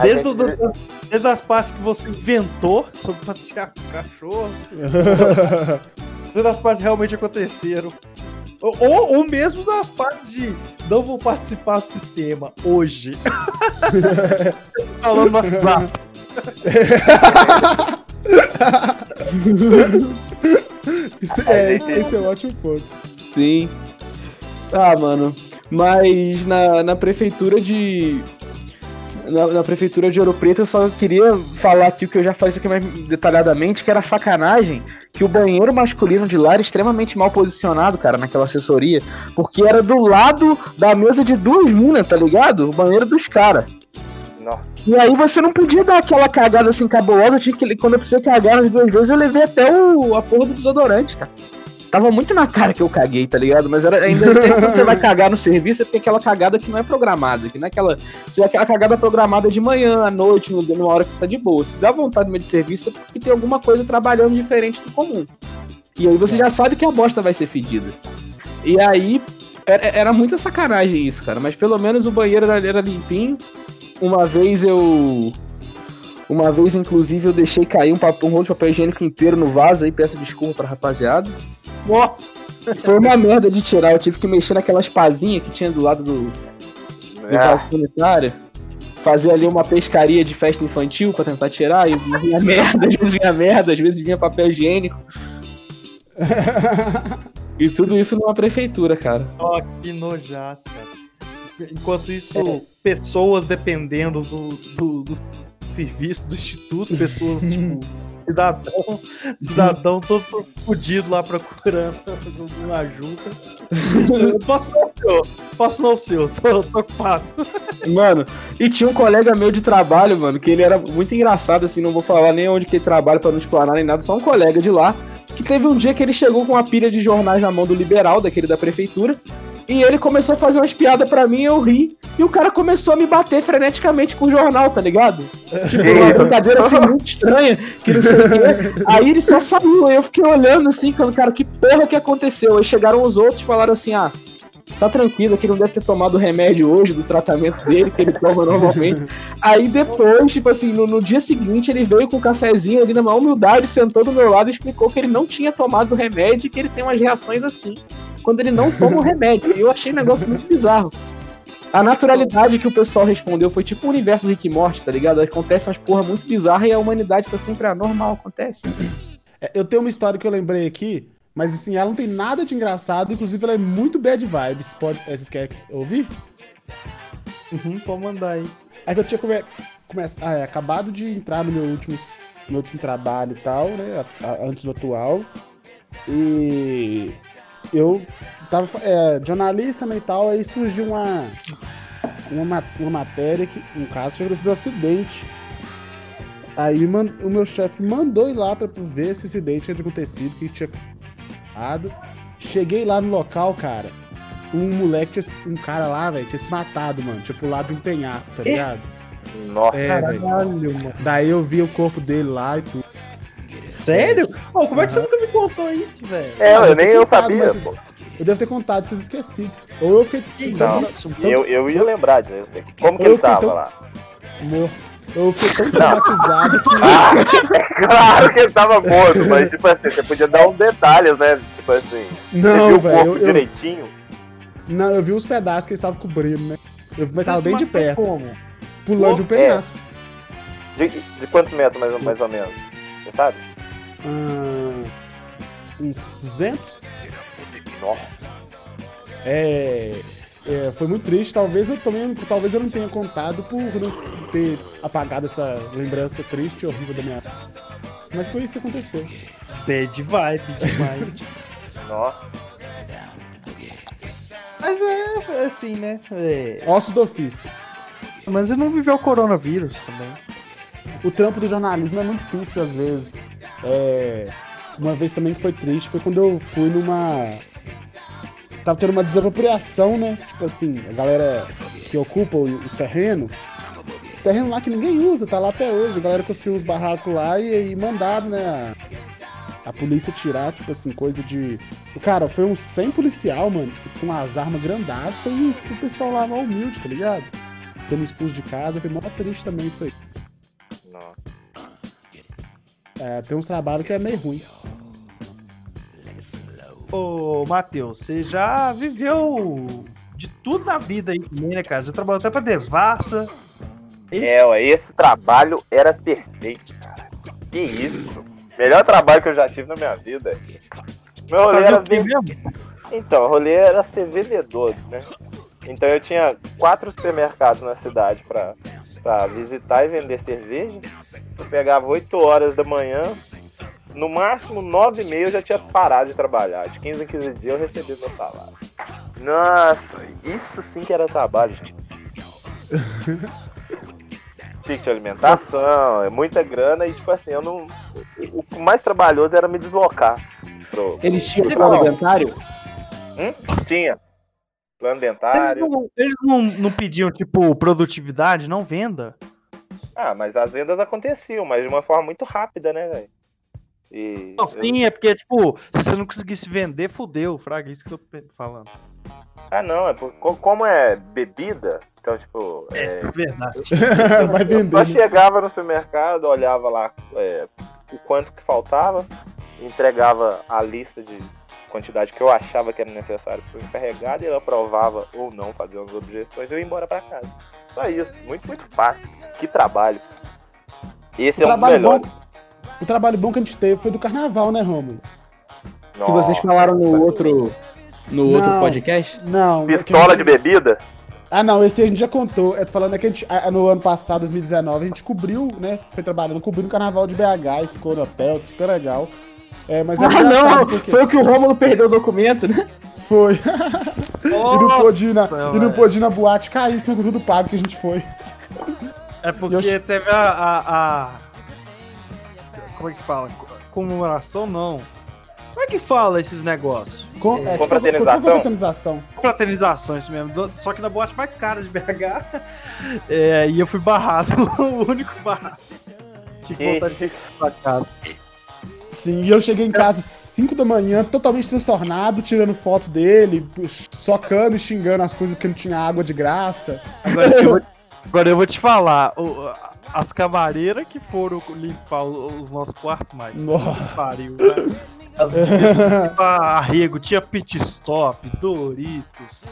Desde, gente- o- desde as partes que você inventou sobre passear com o cachorro, desde as partes que realmente aconteceram. Ou, ou, ou mesmo das partes de não vou participar do sistema hoje. Falando no WhatsApp. É, esse, que- esse é um ótimo ponto. Sim. Ah, mano. Mas na, na prefeitura de. Na, na prefeitura de Ouro Preto eu só queria falar aqui o que eu já falei isso aqui mais detalhadamente, que era sacanagem que o banheiro masculino de lá era extremamente mal posicionado, cara, naquela assessoria. Porque era do lado da mesa de duas minas, tá ligado? O banheiro dos caras. E aí você não podia dar aquela cagada assim cabulosa, tinha que, quando eu precisei cagar nas duas vezes, eu levei até o, a porra do desodorante, cara. Tava muito na cara que eu caguei, tá ligado? Mas era, ainda sempre quando você vai cagar no serviço, é porque aquela cagada que não é programada, que não é aquela. Se é aquela cagada programada de manhã, à noite, no- numa hora que você tá de boa. Se dá vontade no meio de serviço, é porque tem alguma coisa trabalhando diferente do comum. E aí você já sabe que a bosta vai ser fedida. E aí, era, era muita sacanagem isso, cara. Mas pelo menos o banheiro era, era limpinho. Uma vez eu. Uma vez, inclusive, eu deixei cair um, papel, um rolo de papel higiênico inteiro no vaso aí, peço desculpa pra rapaziada. Nossa! Foi uma merda de tirar, eu tive que mexer naquelas pazinhas que tinha do lado do, do É, vaso sanitário. Fazer ali uma pescaria de festa infantil pra tentar tirar, e vinha merda, às vezes vinha merda, às vezes vinha papel higiênico. E tudo isso numa prefeitura, cara. Ó, que nojaço, cara. Enquanto isso, pessoas dependendo do, do, do serviço do instituto, pessoas, tipo, cidadão, cidadão todo fudido lá procurando uma ajuda. Posso não, senhor? Posso não, senhor? Tô, tô ocupado. Mano, e tinha um colega meu de trabalho, mano, que ele era muito engraçado, assim, não vou falar nem onde que ele trabalha pra não explanar nem nada, só um colega de lá, que teve um dia que ele chegou com uma pilha de jornais na mão do liberal, daquele da prefeitura, e ele começou a fazer umas piadas pra mim, eu ri, e o cara começou a me bater freneticamente com o jornal, tá ligado? Tipo, uma brincadeira assim muito estranha, que não sei o quê. Aí ele só saiu, eu fiquei olhando assim, falando, cara, que porra que aconteceu? Aí chegaram os outros e falaram assim, ah, tá tranquilo, que ele não deve ter tomado o remédio hoje do tratamento dele, que ele toma normalmente. Aí depois, tipo assim, no, no dia seguinte, ele veio com um cafezinho ali na maior humildade, sentou do meu lado e explicou que ele não tinha tomado o remédio e que ele tem umas reações assim quando ele não toma o remédio. E eu achei um negócio muito bizarro. A naturalidade que o pessoal respondeu foi tipo o universo do Rick e Morty, tá ligado? Acontece umas porra muito bizarras e a humanidade tá sempre anormal, acontece. É, Eu tenho uma história que eu lembrei aqui, mas assim, ela não tem nada de engraçado, inclusive ela é muito bad vibes. Pode, é, vocês querem ouvir? Uhum, pode mandar aí. É que eu tinha come... come- ah, é, acabado de entrar no meu último, meu último trabalho e tal, né? a- a- antes do atual. E eu tava é, jornalista e tal, aí surgiu uma, uma, ma- uma matéria que, um caso, tinha acontecido um acidente. Aí man- o meu chefe mandou ir lá pra ver se esse acidente tinha acontecido, o que tinha dado. Cheguei lá no local, cara. Um moleque, tinha, um cara lá, velho, tinha se matado, mano. Tinha pulado de um penhasco, tá ligado? Nossa. É. Caralho, mano. Daí eu vi o corpo dele lá e tudo. Sério? Ô, como é que você nunca me contou isso, velho? É, Não, eu eu nem eu sabia, mas- pô. Eu devo ter contado, vocês esquecido. Ou eu fiquei Que tão isso? Eu, eu ia lembrar disso. Como que Eu ele tava tão- lá? morto. Eu fiquei tão traumatizado que. Ah, claro que ele tava morto, mas tipo assim, você podia dar uns detalhes, né? Tipo assim, você Não, viu o velho. corpo Eu, eu, direitinho. não, eu vi os pedaços que eles estavam cobrindo, né? Eu, mas tava bem de perto, Como? pulando de um É. penhasco. De, de quantos metros mais, mais ou menos? Você sabe? Ah, uns 200. Nossa. É, é, foi muito triste. Talvez eu também, talvez eu não tenha contado por não ter apagado essa lembrança triste e horrível da minha. Mas foi isso que aconteceu. Bad vibes demais. Nossa. Mas é assim, né? É, Ossos do ofício. Mas ele não viveu o coronavírus também. O trampo do jornalismo é muito difícil às vezes. É, uma vez também que foi triste foi quando eu fui numa. Tava tendo uma desapropriação, né? Tipo assim, a galera que ocupa os terrenos. Terreno lá que ninguém usa, tá lá até hoje. A galera construiu uns barracos lá e, e mandaram, né? A, a polícia tirar, tipo assim, coisa de. Cara, foi uns 100 policial, mano, tipo, com umas armas grandaças e tipo, o pessoal lá mal humilde, tá ligado? sendo expulso de casa. Foi mó triste também isso aí. Não. É, tem uns trabalhos que é meio ruim. Ô, Matheus, você já viveu de tudo na vida aí também, né, cara? Já trabalhou até pra Devassa. Esse- É, ué, esse trabalho era perfeito, cara. Que isso. Melhor trabalho que eu já tive na minha vida. Meu rolê Fazer era mesmo? Então, o rolê era ser vendedor, né? Então eu tinha quatro supermercados na cidade pra, pra visitar e vender cerveja. Eu pegava 8 horas da manhã, no máximo 9 e meia eu já tinha parado de trabalhar. De 15 em 15 dias eu recebia meu salário. Nossa, isso sim que era trabalho, gente. De alimentação, é muita grana e tipo assim, eu não. O o mais trabalhoso era me deslocar. Pro, Eles tinham plano dentário? Hum? Tinha. Plano Eles, dentário. não, eles não, não pediam, tipo, produtividade, não venda? Ah, mas as vendas aconteciam, mas de uma forma muito rápida, né, velho? E. Não, sim, é porque, tipo, se você não conseguisse vender, fudeu, fraga, é isso que eu tô falando. Ah, não, é por, co- como é bebida, então, tipo. É, É verdade. Vai eu vender. só né? chegava no supermercado, olhava lá é, o quanto que faltava, entregava a lista de quantidade que eu achava que era necessário para o encarregado e ele aprovava ou não, fazia as objeções e eu ia embora para casa. Só isso, muito, muito fácil. Que trabalho. Esse O é um dos trabalho, bom, melhores. o trabalho bom que a gente teve foi do carnaval, né, Romulo? Que vocês falaram no outro, no outro Não. podcast? Não. é Pistola gente- de bebida? Ah, não, esse a gente já contou. Eu tô falando é que a gente, no ano passado, 2019, a gente cobriu, né? Foi trabalhando, cobriu o carnaval de BH e ficou no hotel, foi super legal. É, mas é Ah, não! porque Foi o que o Rômulo perdeu o documento, né? foi. e não pôde ir na, Nossa, e não pôde ir na boate caríssima com tudo pago que a gente foi. É porque teve a, a, a- Como é que fala? Co- Comemoração, não. Como é que fala esses negócios? Com, é, tipo, Confraternização? tipo confraternização. Fraternização, isso mesmo. Só que na boate mais cara de BH. É, e eu fui barrado, o único barrado. Tive vontade de ter ido pra casa. Sim, e eu cheguei em casa às 5 da manhã, totalmente transtornado, tirando foto dele, socando e xingando as coisas porque não tinha água de graça. Agora eu vou, agora eu vou te falar. o- as camareiras que foram limpar os nossos quartos, Mike. Nossa. Pariu, velho. As arrego, tinha pit stop, Doritos.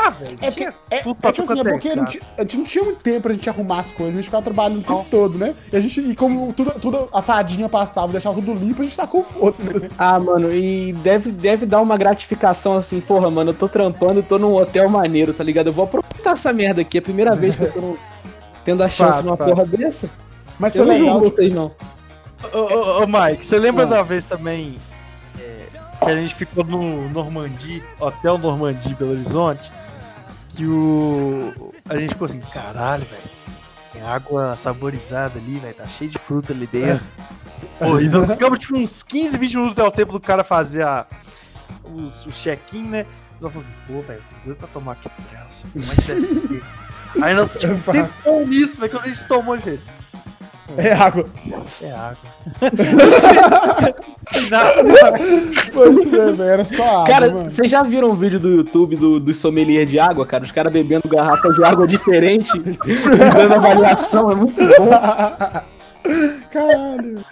Ah, velho. É porque, é, é pra tipo assim, é porque não é a gente não tinha muito tempo pra gente arrumar as coisas, a gente ficava trabalhando o tempo todo, né? E, a gente, e como tudo, tudo a fadinha passava, deixava tudo limpo, a gente tá com foda né? Ah, mano, e deve, deve dar uma gratificação assim, porra, mano, eu tô trampando, tô num hotel maneiro, tá ligado? Eu vou aproveitar essa merda aqui, é a primeira vez que eu tô no- tendo a chance Fato, numa fato. porra dessa. Mas Eu foi não legal, vocês, não. Ô, ô, ô, Mike, você lembra Ah. da vez também é, que a gente ficou no Normandie, Hotel Normandie, Belo Horizonte? Que o. A gente ficou assim, caralho, velho. Tem água saborizada ali, velho. Tá cheio de fruta ali dentro. Pô, e nós ficamos tipo uns 15, 20 minutos até o tempo do cara fazer a, os- o check-in, né? Nós falamos assim, pô, velho, doido pra tomar aqui. Como é que deve ser? Aí nós, tipo, tempão nisso, velho, quando a gente tomou, a gente fez, é água. é água. Nada. Foi isso mesmo, era só água, Cara, mano. vocês já viram um vídeo do YouTube do, do sommelier de água, cara? Os caras bebendo garrafa de água diferente, dando avaliação, é muito bom. Caralho.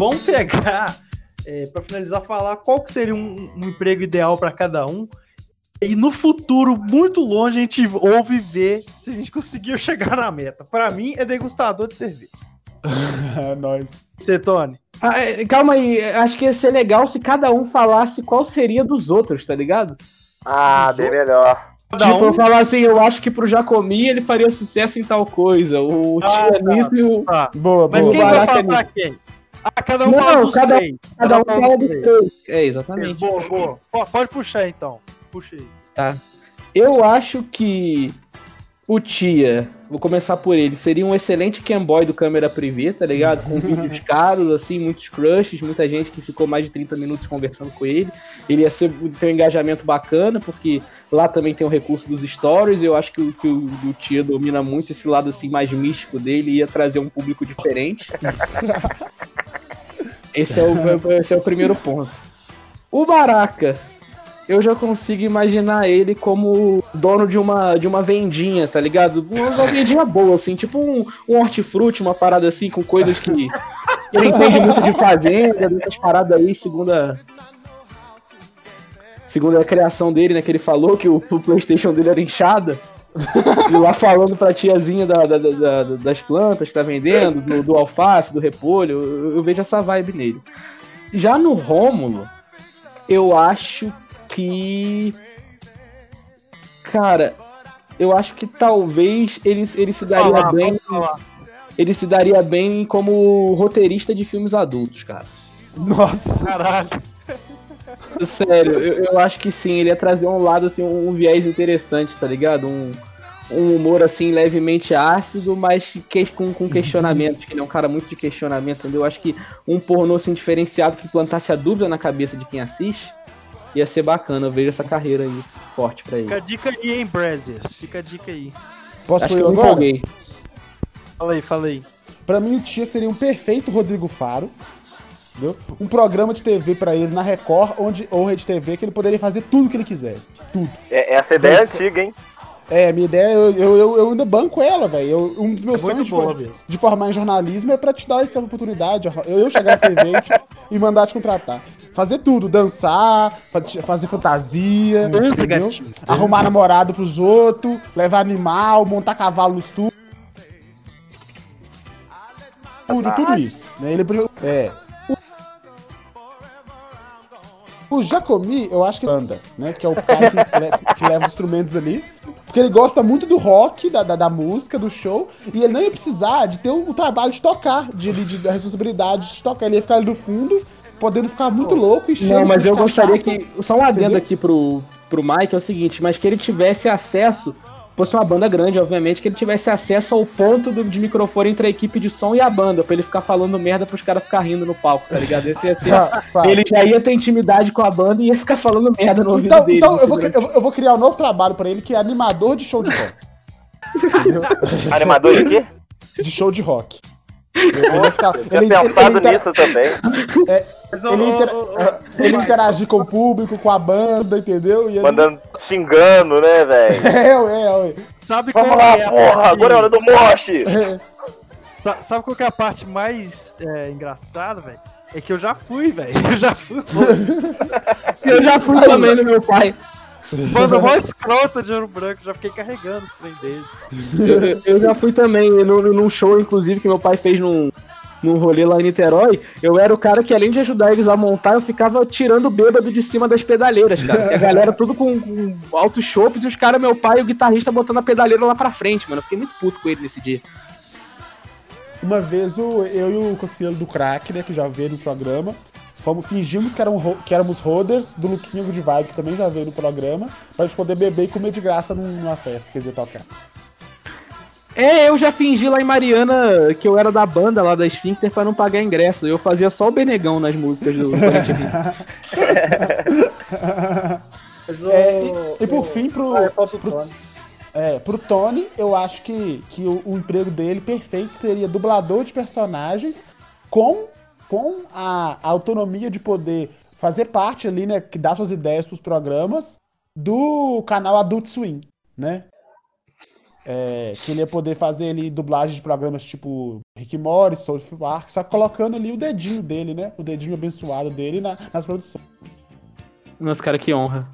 Vamos pegar, é, para finalizar, falar qual que seria um, um emprego ideal para cada um. E no futuro, muito longe, a gente ouve ver se a gente conseguiu chegar na meta. Para mim, é degustador de cerveja. É nóis. Você, Tony? Ah, é, calma aí, acho que ia ser legal se cada um falasse qual seria dos outros, tá ligado? Ah, bem melhor. Cada tipo, um- eu falar assim, eu acho que pro Jacomi ele faria sucesso em tal coisa. O Ah, Tia tá. e o. Tá. Boa, Mas boa. quem vai falar pra quem? Ah, cada um Não, fala dos cada- três. Cada um fala dos três. três. É, exatamente. Boa, boa. Ó, Pode puxar então. Puxa aí. Eu acho que o Tia, vou começar por ele, seria um excelente camboy do câmera privê, tá ligado? Com vídeos caros, assim, muitos crushes, muita gente que ficou mais de 30 minutos conversando com ele. Ele ia ser, ter um engajamento bacana, porque lá também tem o recurso dos stories, eu acho que, o- que o, o Tia domina muito esse lado, assim, mais místico dele, ia trazer um público diferente. esse, é o, esse é o primeiro ponto. O Baraka, eu já consigo imaginar ele como dono de uma, de uma vendinha, tá ligado? Uma, vendinha boa, assim, tipo um, um hortifruti, uma parada assim, com coisas que ele entende muito de fazenda, dessas paradas aí, segundo a, segundo a criação dele, né, que ele falou que o, o Playstation dele era inchada. E lá falando pra tiazinha da- da- da- da- das plantas que tá vendendo, do, do alface, do repolho, eu, eu vejo essa vibe nele. Já no Rômulo, eu acho que. Cara, eu acho que talvez ele, ele se daria Falar, bem. Ele se daria bem como roteirista de filmes adultos, cara. Nossa. Caralho. Sério, eu, eu acho que sim, ele ia trazer um lado, assim, um, um viés interessante, tá ligado? Um, um humor, assim, levemente ácido, mas que, com, com questionamentos, que ele é um cara muito de questionamento, entendeu? Eu acho que um pornô, assim, diferenciado que plantasse a dúvida na cabeça de quem assiste, ia ser bacana. Eu vejo essa carreira aí forte pra ele. Fica a dica aí, hein, Brazzers. Fica a dica aí. Posso Acho que ir eu agora? Fala aí, fala aí. Pra mim, o Tia seria um perfeito Rodrigo Faro. Entendeu? Um programa de TV pra ele na Record onde, ou Rede TV que ele poderia fazer tudo que ele quisesse. Tudo. É- essa ideia é antiga, hein? É, minha ideia, eu, eu, eu, eu ainda banco ela, velho. Um dos meus É muito sonhos de, boa, mesmo. de formar em jornalismo é pra te dar essa oportunidade. Eu, eu chegar na TV e, te- e mandar te contratar. Fazer tudo, dançar, fa- fazer fantasia, Dança, entendeu? gatinho. arrumar namorado pros outros, levar animal, montar cavalo no estúdio. Tudo, tudo isso. Né? Ele é. O- Jacomi, eu acho que banda, né? Que é o cara que, que leva os instrumentos ali. Porque ele gosta muito do rock, da, da, da música, do show. E ele não ia precisar de ter o, o trabalho de tocar, de, de, da responsabilidade de tocar. Ele ia ficar ali do fundo, podendo ficar muito louco e cheio Não, mas eu gostaria cachaça. que. Só um adendo Entendeu? aqui pro, pro Mike é o seguinte, mas que ele tivesse acesso. Fosse uma banda grande, obviamente, que ele tivesse acesso ao ponto do, de microfone entre a equipe de som e a banda, pra ele ficar falando merda pros caras ficar rindo no palco, tá ligado? Esse ia ser. Ele já ia ter intimidade com a banda e ia ficar falando merda no ouvido Então, dele. então eu, vou, eu, vou- eu vou criar um novo trabalho pra ele, que é animador de show de rock. Animador de quê? De show de rock. Ele, ele- ele- pensado ele nisso também. Mas, Ele, ô, ah, ele interagir com o público, com a banda, entendeu? E ele- Mandando, xingando, né, velho? É, ué, ué. Sabe qual Vamos é lá, a porra, parte- agora é hora do moche! Sa- Sabe qual que é a parte mais é, engraçada, velho? É que eu já fui, velho. Eu já fui. Eu já fui também no meu pai. Banda mó escrota de ouro branco, já fiquei carregando os trem deles. Eu, eu- já fui também num, num show, inclusive, que meu pai fez num, num rolê lá em Niterói. Eu era o cara que, além de ajudar eles a montar, eu ficava tirando o bêbado de cima das pedaleiras, cara. A galera tudo com, com altos chopes e os caras, meu pai e o guitarrista botando a pedaleira lá pra frente, mano. Eu fiquei muito puto com ele nesse dia. Uma vez o, eu e o conselheiro do crack, né, que já veio no programa, fomos, fingimos que, eram, que éramos roders do Luquinho de Vibe, que também já veio no programa, pra gente poder beber e comer de graça num- numa festa, quer dizer, tocar. É, eu já fingi lá em Mariana que eu era da banda lá da Sphincter pra não pagar ingresso. Eu fazia só o Benegão nas músicas do Corinthians. É, e, e por fim, pro, pro, é, pro Tony, eu acho que, que o, o emprego dele perfeito seria dublador de personagens com, com a, a autonomia de poder fazer parte ali, né, que dá suas ideias pros programas do canal Adult Swim, né? É, que ele ia poder fazer ali dublagem de programas tipo Rick Morris, South Park, só colocando ali o dedinho dele, né? O dedinho abençoado dele na- nas produções. Nossa, cara, que honra.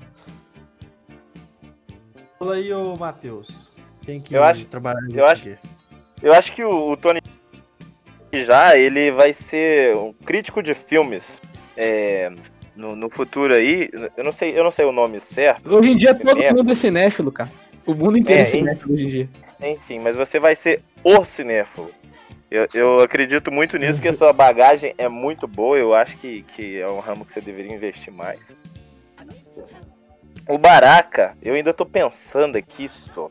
Fala aí, ô Matheus. Tem que Eu acho- trabalhar eu acho-. Eu acho que o, o Tony já ele vai ser um crítico de filmes é, no, no futuro aí. Eu não sei, eu não sei o nome certo. Hoje em dia todo mundo é cinéfilo, cara. O mundo inteiro é, É, cinéfilo hoje em dia. Enfim, mas você vai ser o cinéfilo. Eu, eu acredito muito nisso, porque sua bagagem é muito boa. Eu acho que, que é um ramo que você deveria investir mais. O Baraka, eu ainda tô pensando aqui só.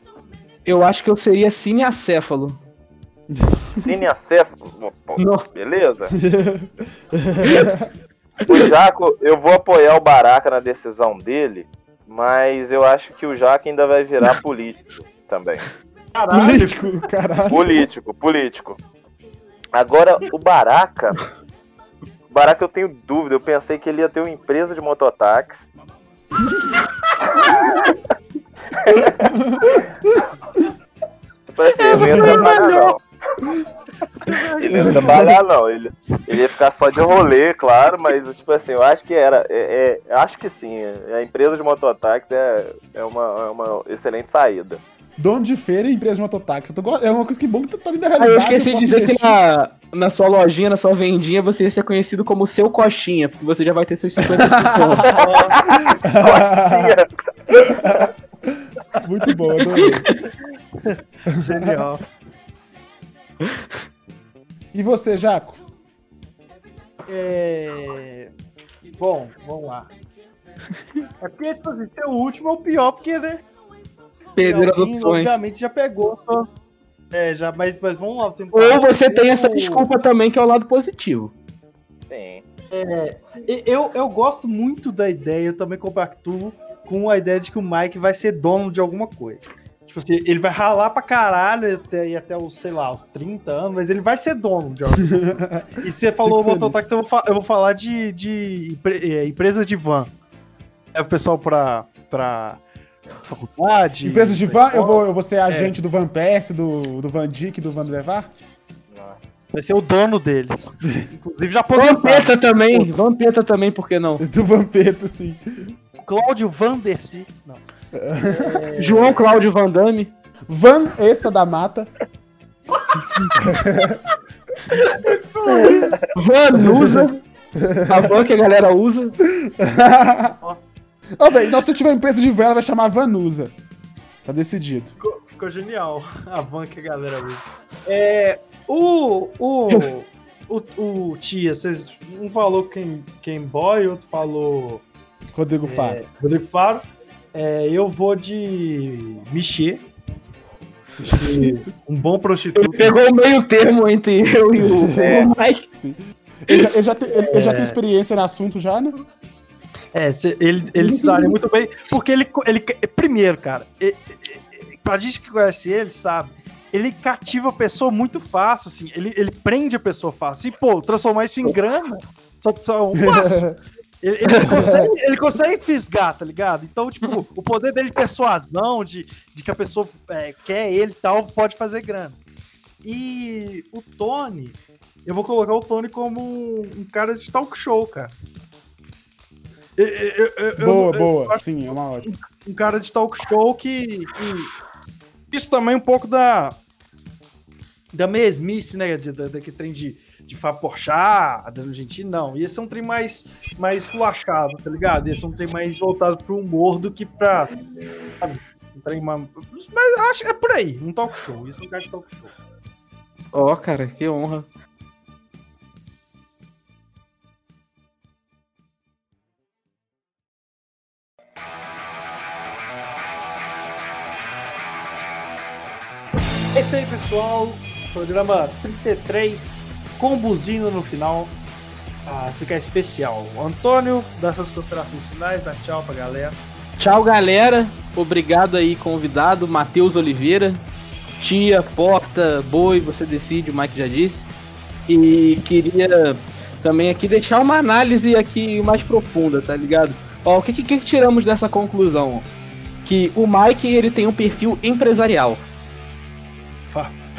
Eu acho que eu seria cineacéfalo. Cineacéfalo. Beleza. o Jaco, eu vou apoiar o Baraka na decisão dele, mas eu acho que o Jaco ainda vai virar político também. Político, caralho. Político, político. Agora, o Baraka. O Baraka eu tenho dúvida. Eu pensei que ele ia ter uma empresa de mototáxi. Tipo assim, ele não ia trabalhar, não. Ele não ia trabalhar, não. Ele, ele ia ficar só de rolê, claro, mas tipo assim, eu acho que era. É, é- acho que sim. A empresa de mototáxi é, é, uma, é uma excelente saída. Dono de feira e empresa de mototáxi. É uma coisa que bom que tá dentro da Ah, realidade. eu esqueci de dizer que na, na sua lojinha, na sua vendinha, você ia ser conhecido como seu coxinha, porque você já vai ter seus 55 anos. Muito bom, adorei. Genial. E você, Jaco? É... Bom, vamos lá. É porque, tipo assim, ser o último é o pior, porque, né? Perder as Alguém, opções. Obviamente já pegou. todos. É, já, mas, mas vamos lá. Tentar Ou você tem Eu- essa desculpa também, que é o lado positivo. Sim. E- Eu, eu gosto muito da ideia, eu também compactuo com a ideia de que o Mike vai ser dono de alguma coisa. Tipo assim, ele vai ralar pra caralho até, ir até os, sei lá, os 30 anos, mas ele vai ser dono de alguma. E você falou mototáxi, eu, vou fa- eu vou falar de, de empre- é, empresa de van. É o pessoal pra, pra faculdade. Empresa de van, eu vou, eu vou ser agente do Van Persie, do, do Van Dick, do Van Levar? Vai ser o dono deles. Inclusive já aposentado. Vampeta também, Vampeta também, por que não? Do Vampeta, sim. Cláudio Vandersi. Não. João Cláudio Van Damme. Van Essa da Mata. Vanusa. A van que a galera usa. Ó, velho, nós se eu tiver empresa de van, ela vai chamar Vanusa. Tá decidido. Ficou, ficou genial a van que a galera usa. É, o, o, o, o Tia, vocês, um falou quem, quem boy, outro falou Rodrigo Faro. Rodrigo Faro. É, eu vou de Michê. Um bom Ele prostituto. pegou o meio termo entre eu e o, o Mike. Ele, já, ele já tem, ele- ele já tem experiência no assunto já, né? É, cê- ele, ele se daria muito bem, porque ele, ele primeiro, cara, e- e- e- pra gente que conhece ele, sabe, ele cativa a pessoa muito fácil, assim, ele, ele prende a pessoa fácil, e, pô, transformar isso em grana, só, só um passo. Ele, ele consegue, ele consegue fisgar, tá ligado? Então, tipo, o poder dele de persuasão, de, de que a pessoa é, quer ele e tal, pode fazer grana. E o Tony, eu vou colocar o Tony como um, um cara de talk show, cara. Eu- eu- eu- boa, boa. Sim, é uma ótima. um cara de talk show que, que- isso também é um pouco da da mesmice, né, da, daquele trem de, de Fábio Porchat, Danilo Gentili, não, ia ser um trem mais mais esculachado, tá ligado? Ia ser um trem mais voltado pro humor do que pra sabe, um trem mais, mas acho que é por aí, um talk show, isso é um cara de talk show. Ó, cara, que honra. É isso aí, pessoal. Programa 33 com buzina no final. Ah, fica especial. Antônio, dá suas considerações finais, dá tchau pra galera. Tchau, galera. Obrigado aí, convidado, Matheus Oliveira. Tia, Porta, Boi, você decide, o Mike já disse. E queria também aqui deixar uma análise aqui mais profunda, tá ligado? Ó, o que, que, que tiramos dessa conclusão? Que o Mike, ele tem um perfil empresarial. Fato.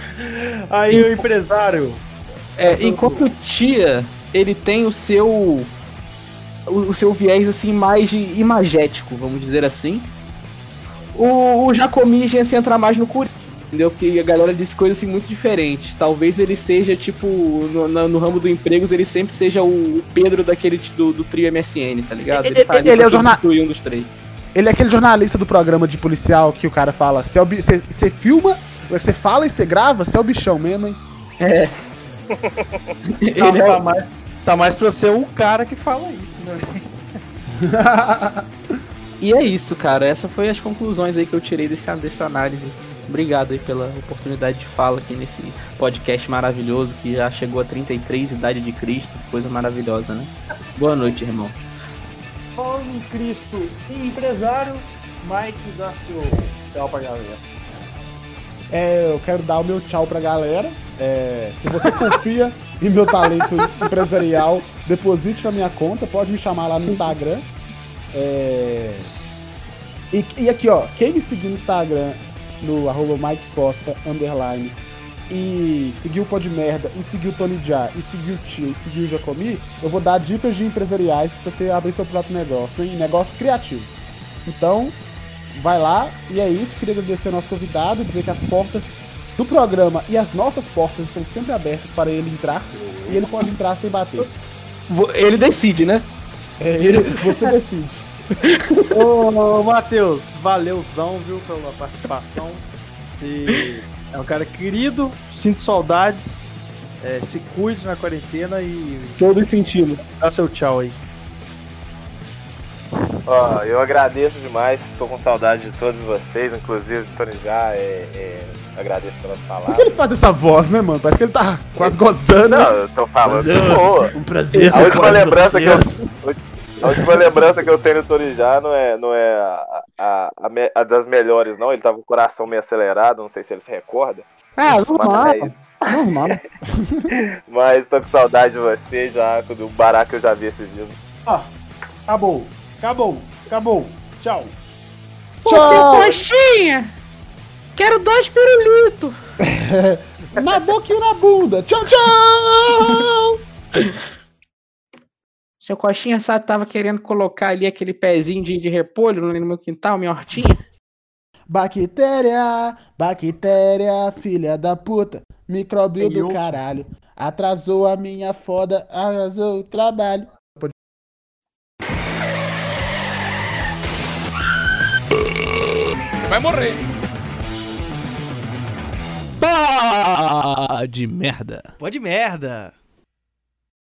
Aí o empresário. É, enquanto o Tia, ele tem o seu o, seu viés assim mais de imagético, vamos dizer assim. O, o Jacomi já se entra mais no Curi, entendeu? Porque a galera disse coisas assim muito diferentes. Talvez ele seja tipo no, na- no ramo do empregos ele sempre seja o Pedro daquele do, do trio MSN, tá ligado? Ele- tá ali ele é o jorna- substituir um dos três. Ele é aquele jornalista do programa de policial que o cara fala: você filma, você fala e você grava, você é o bichão mesmo, hein? É. Tá, ele é tá o- mais, tá mais pra ser o cara que fala isso, né? E é isso, cara. Essas foram as conclusões aí que eu tirei desse, dessa análise. Obrigado aí pela oportunidade de fala aqui nesse podcast maravilhoso que já chegou a 33, idade de Cristo, coisa maravilhosa, né? Boa noite, irmão. Falando em Cristo e empresário, Mike seu tchau pra galera. É, eu quero dar o meu tchau pra galera. É, se você confia em meu talento empresarial, deposite na minha conta, pode me chamar lá no Instagram. É, e, e aqui, ó, quem me seguir no Instagram, no arroba Mike Costa, underline, e seguir o Pod Merda, e seguir o Tony Jaa, e seguir o Tio, e seguir o Jacomi, eu vou dar dicas de empresariais pra você abrir seu próprio negócio, hein? Negócios criativos. Então, vai lá, e é isso. Queria agradecer ao nosso convidado, dizer que as portas do programa e as nossas portas estão sempre abertas para ele entrar, e ele pode entrar sem bater. Ele decide, né? É, ele, você decide. Ô, Matheus, valeuzão, viu, pela participação. Você é um cara querido, sinto saudades. É, se cuide na quarentena e Show do incentivo. dá seu tchau aí. Ó, eu agradeço demais, tô com saudade de todos vocês, inclusive do Tony já, é, é, agradeço pelas Por que palavras. ele faz essa voz, né, mano? Parece que ele tá quase gozando. Não, eu tô falando de boa. Um prazer A última lembrança que eu, a última lembrança que eu tenho do Tony já não é, não é a, a, a me- a das melhores, não. Ele tava com o coração meio acelerado, não sei se ele se recorda. Ah, normal, Mas, normal. mas tô com saudade de você já, do barato que eu já vi esses dias. Ó, acabou, acabou, acabou. Tchau. Tchau! coxinha! Quero dois pirulitos! Na boca e na bunda. Tchau, tchau! Seu coxinha sabe, tava querendo colocar ali aquele pezinho de, de repolho no meu quintal, minha hortinha. Bactéria, bactéria, filha da puta, micróbio do caralho. Atrasou a minha foda, arrasou o trabalho. Pá de merda. Pode merda.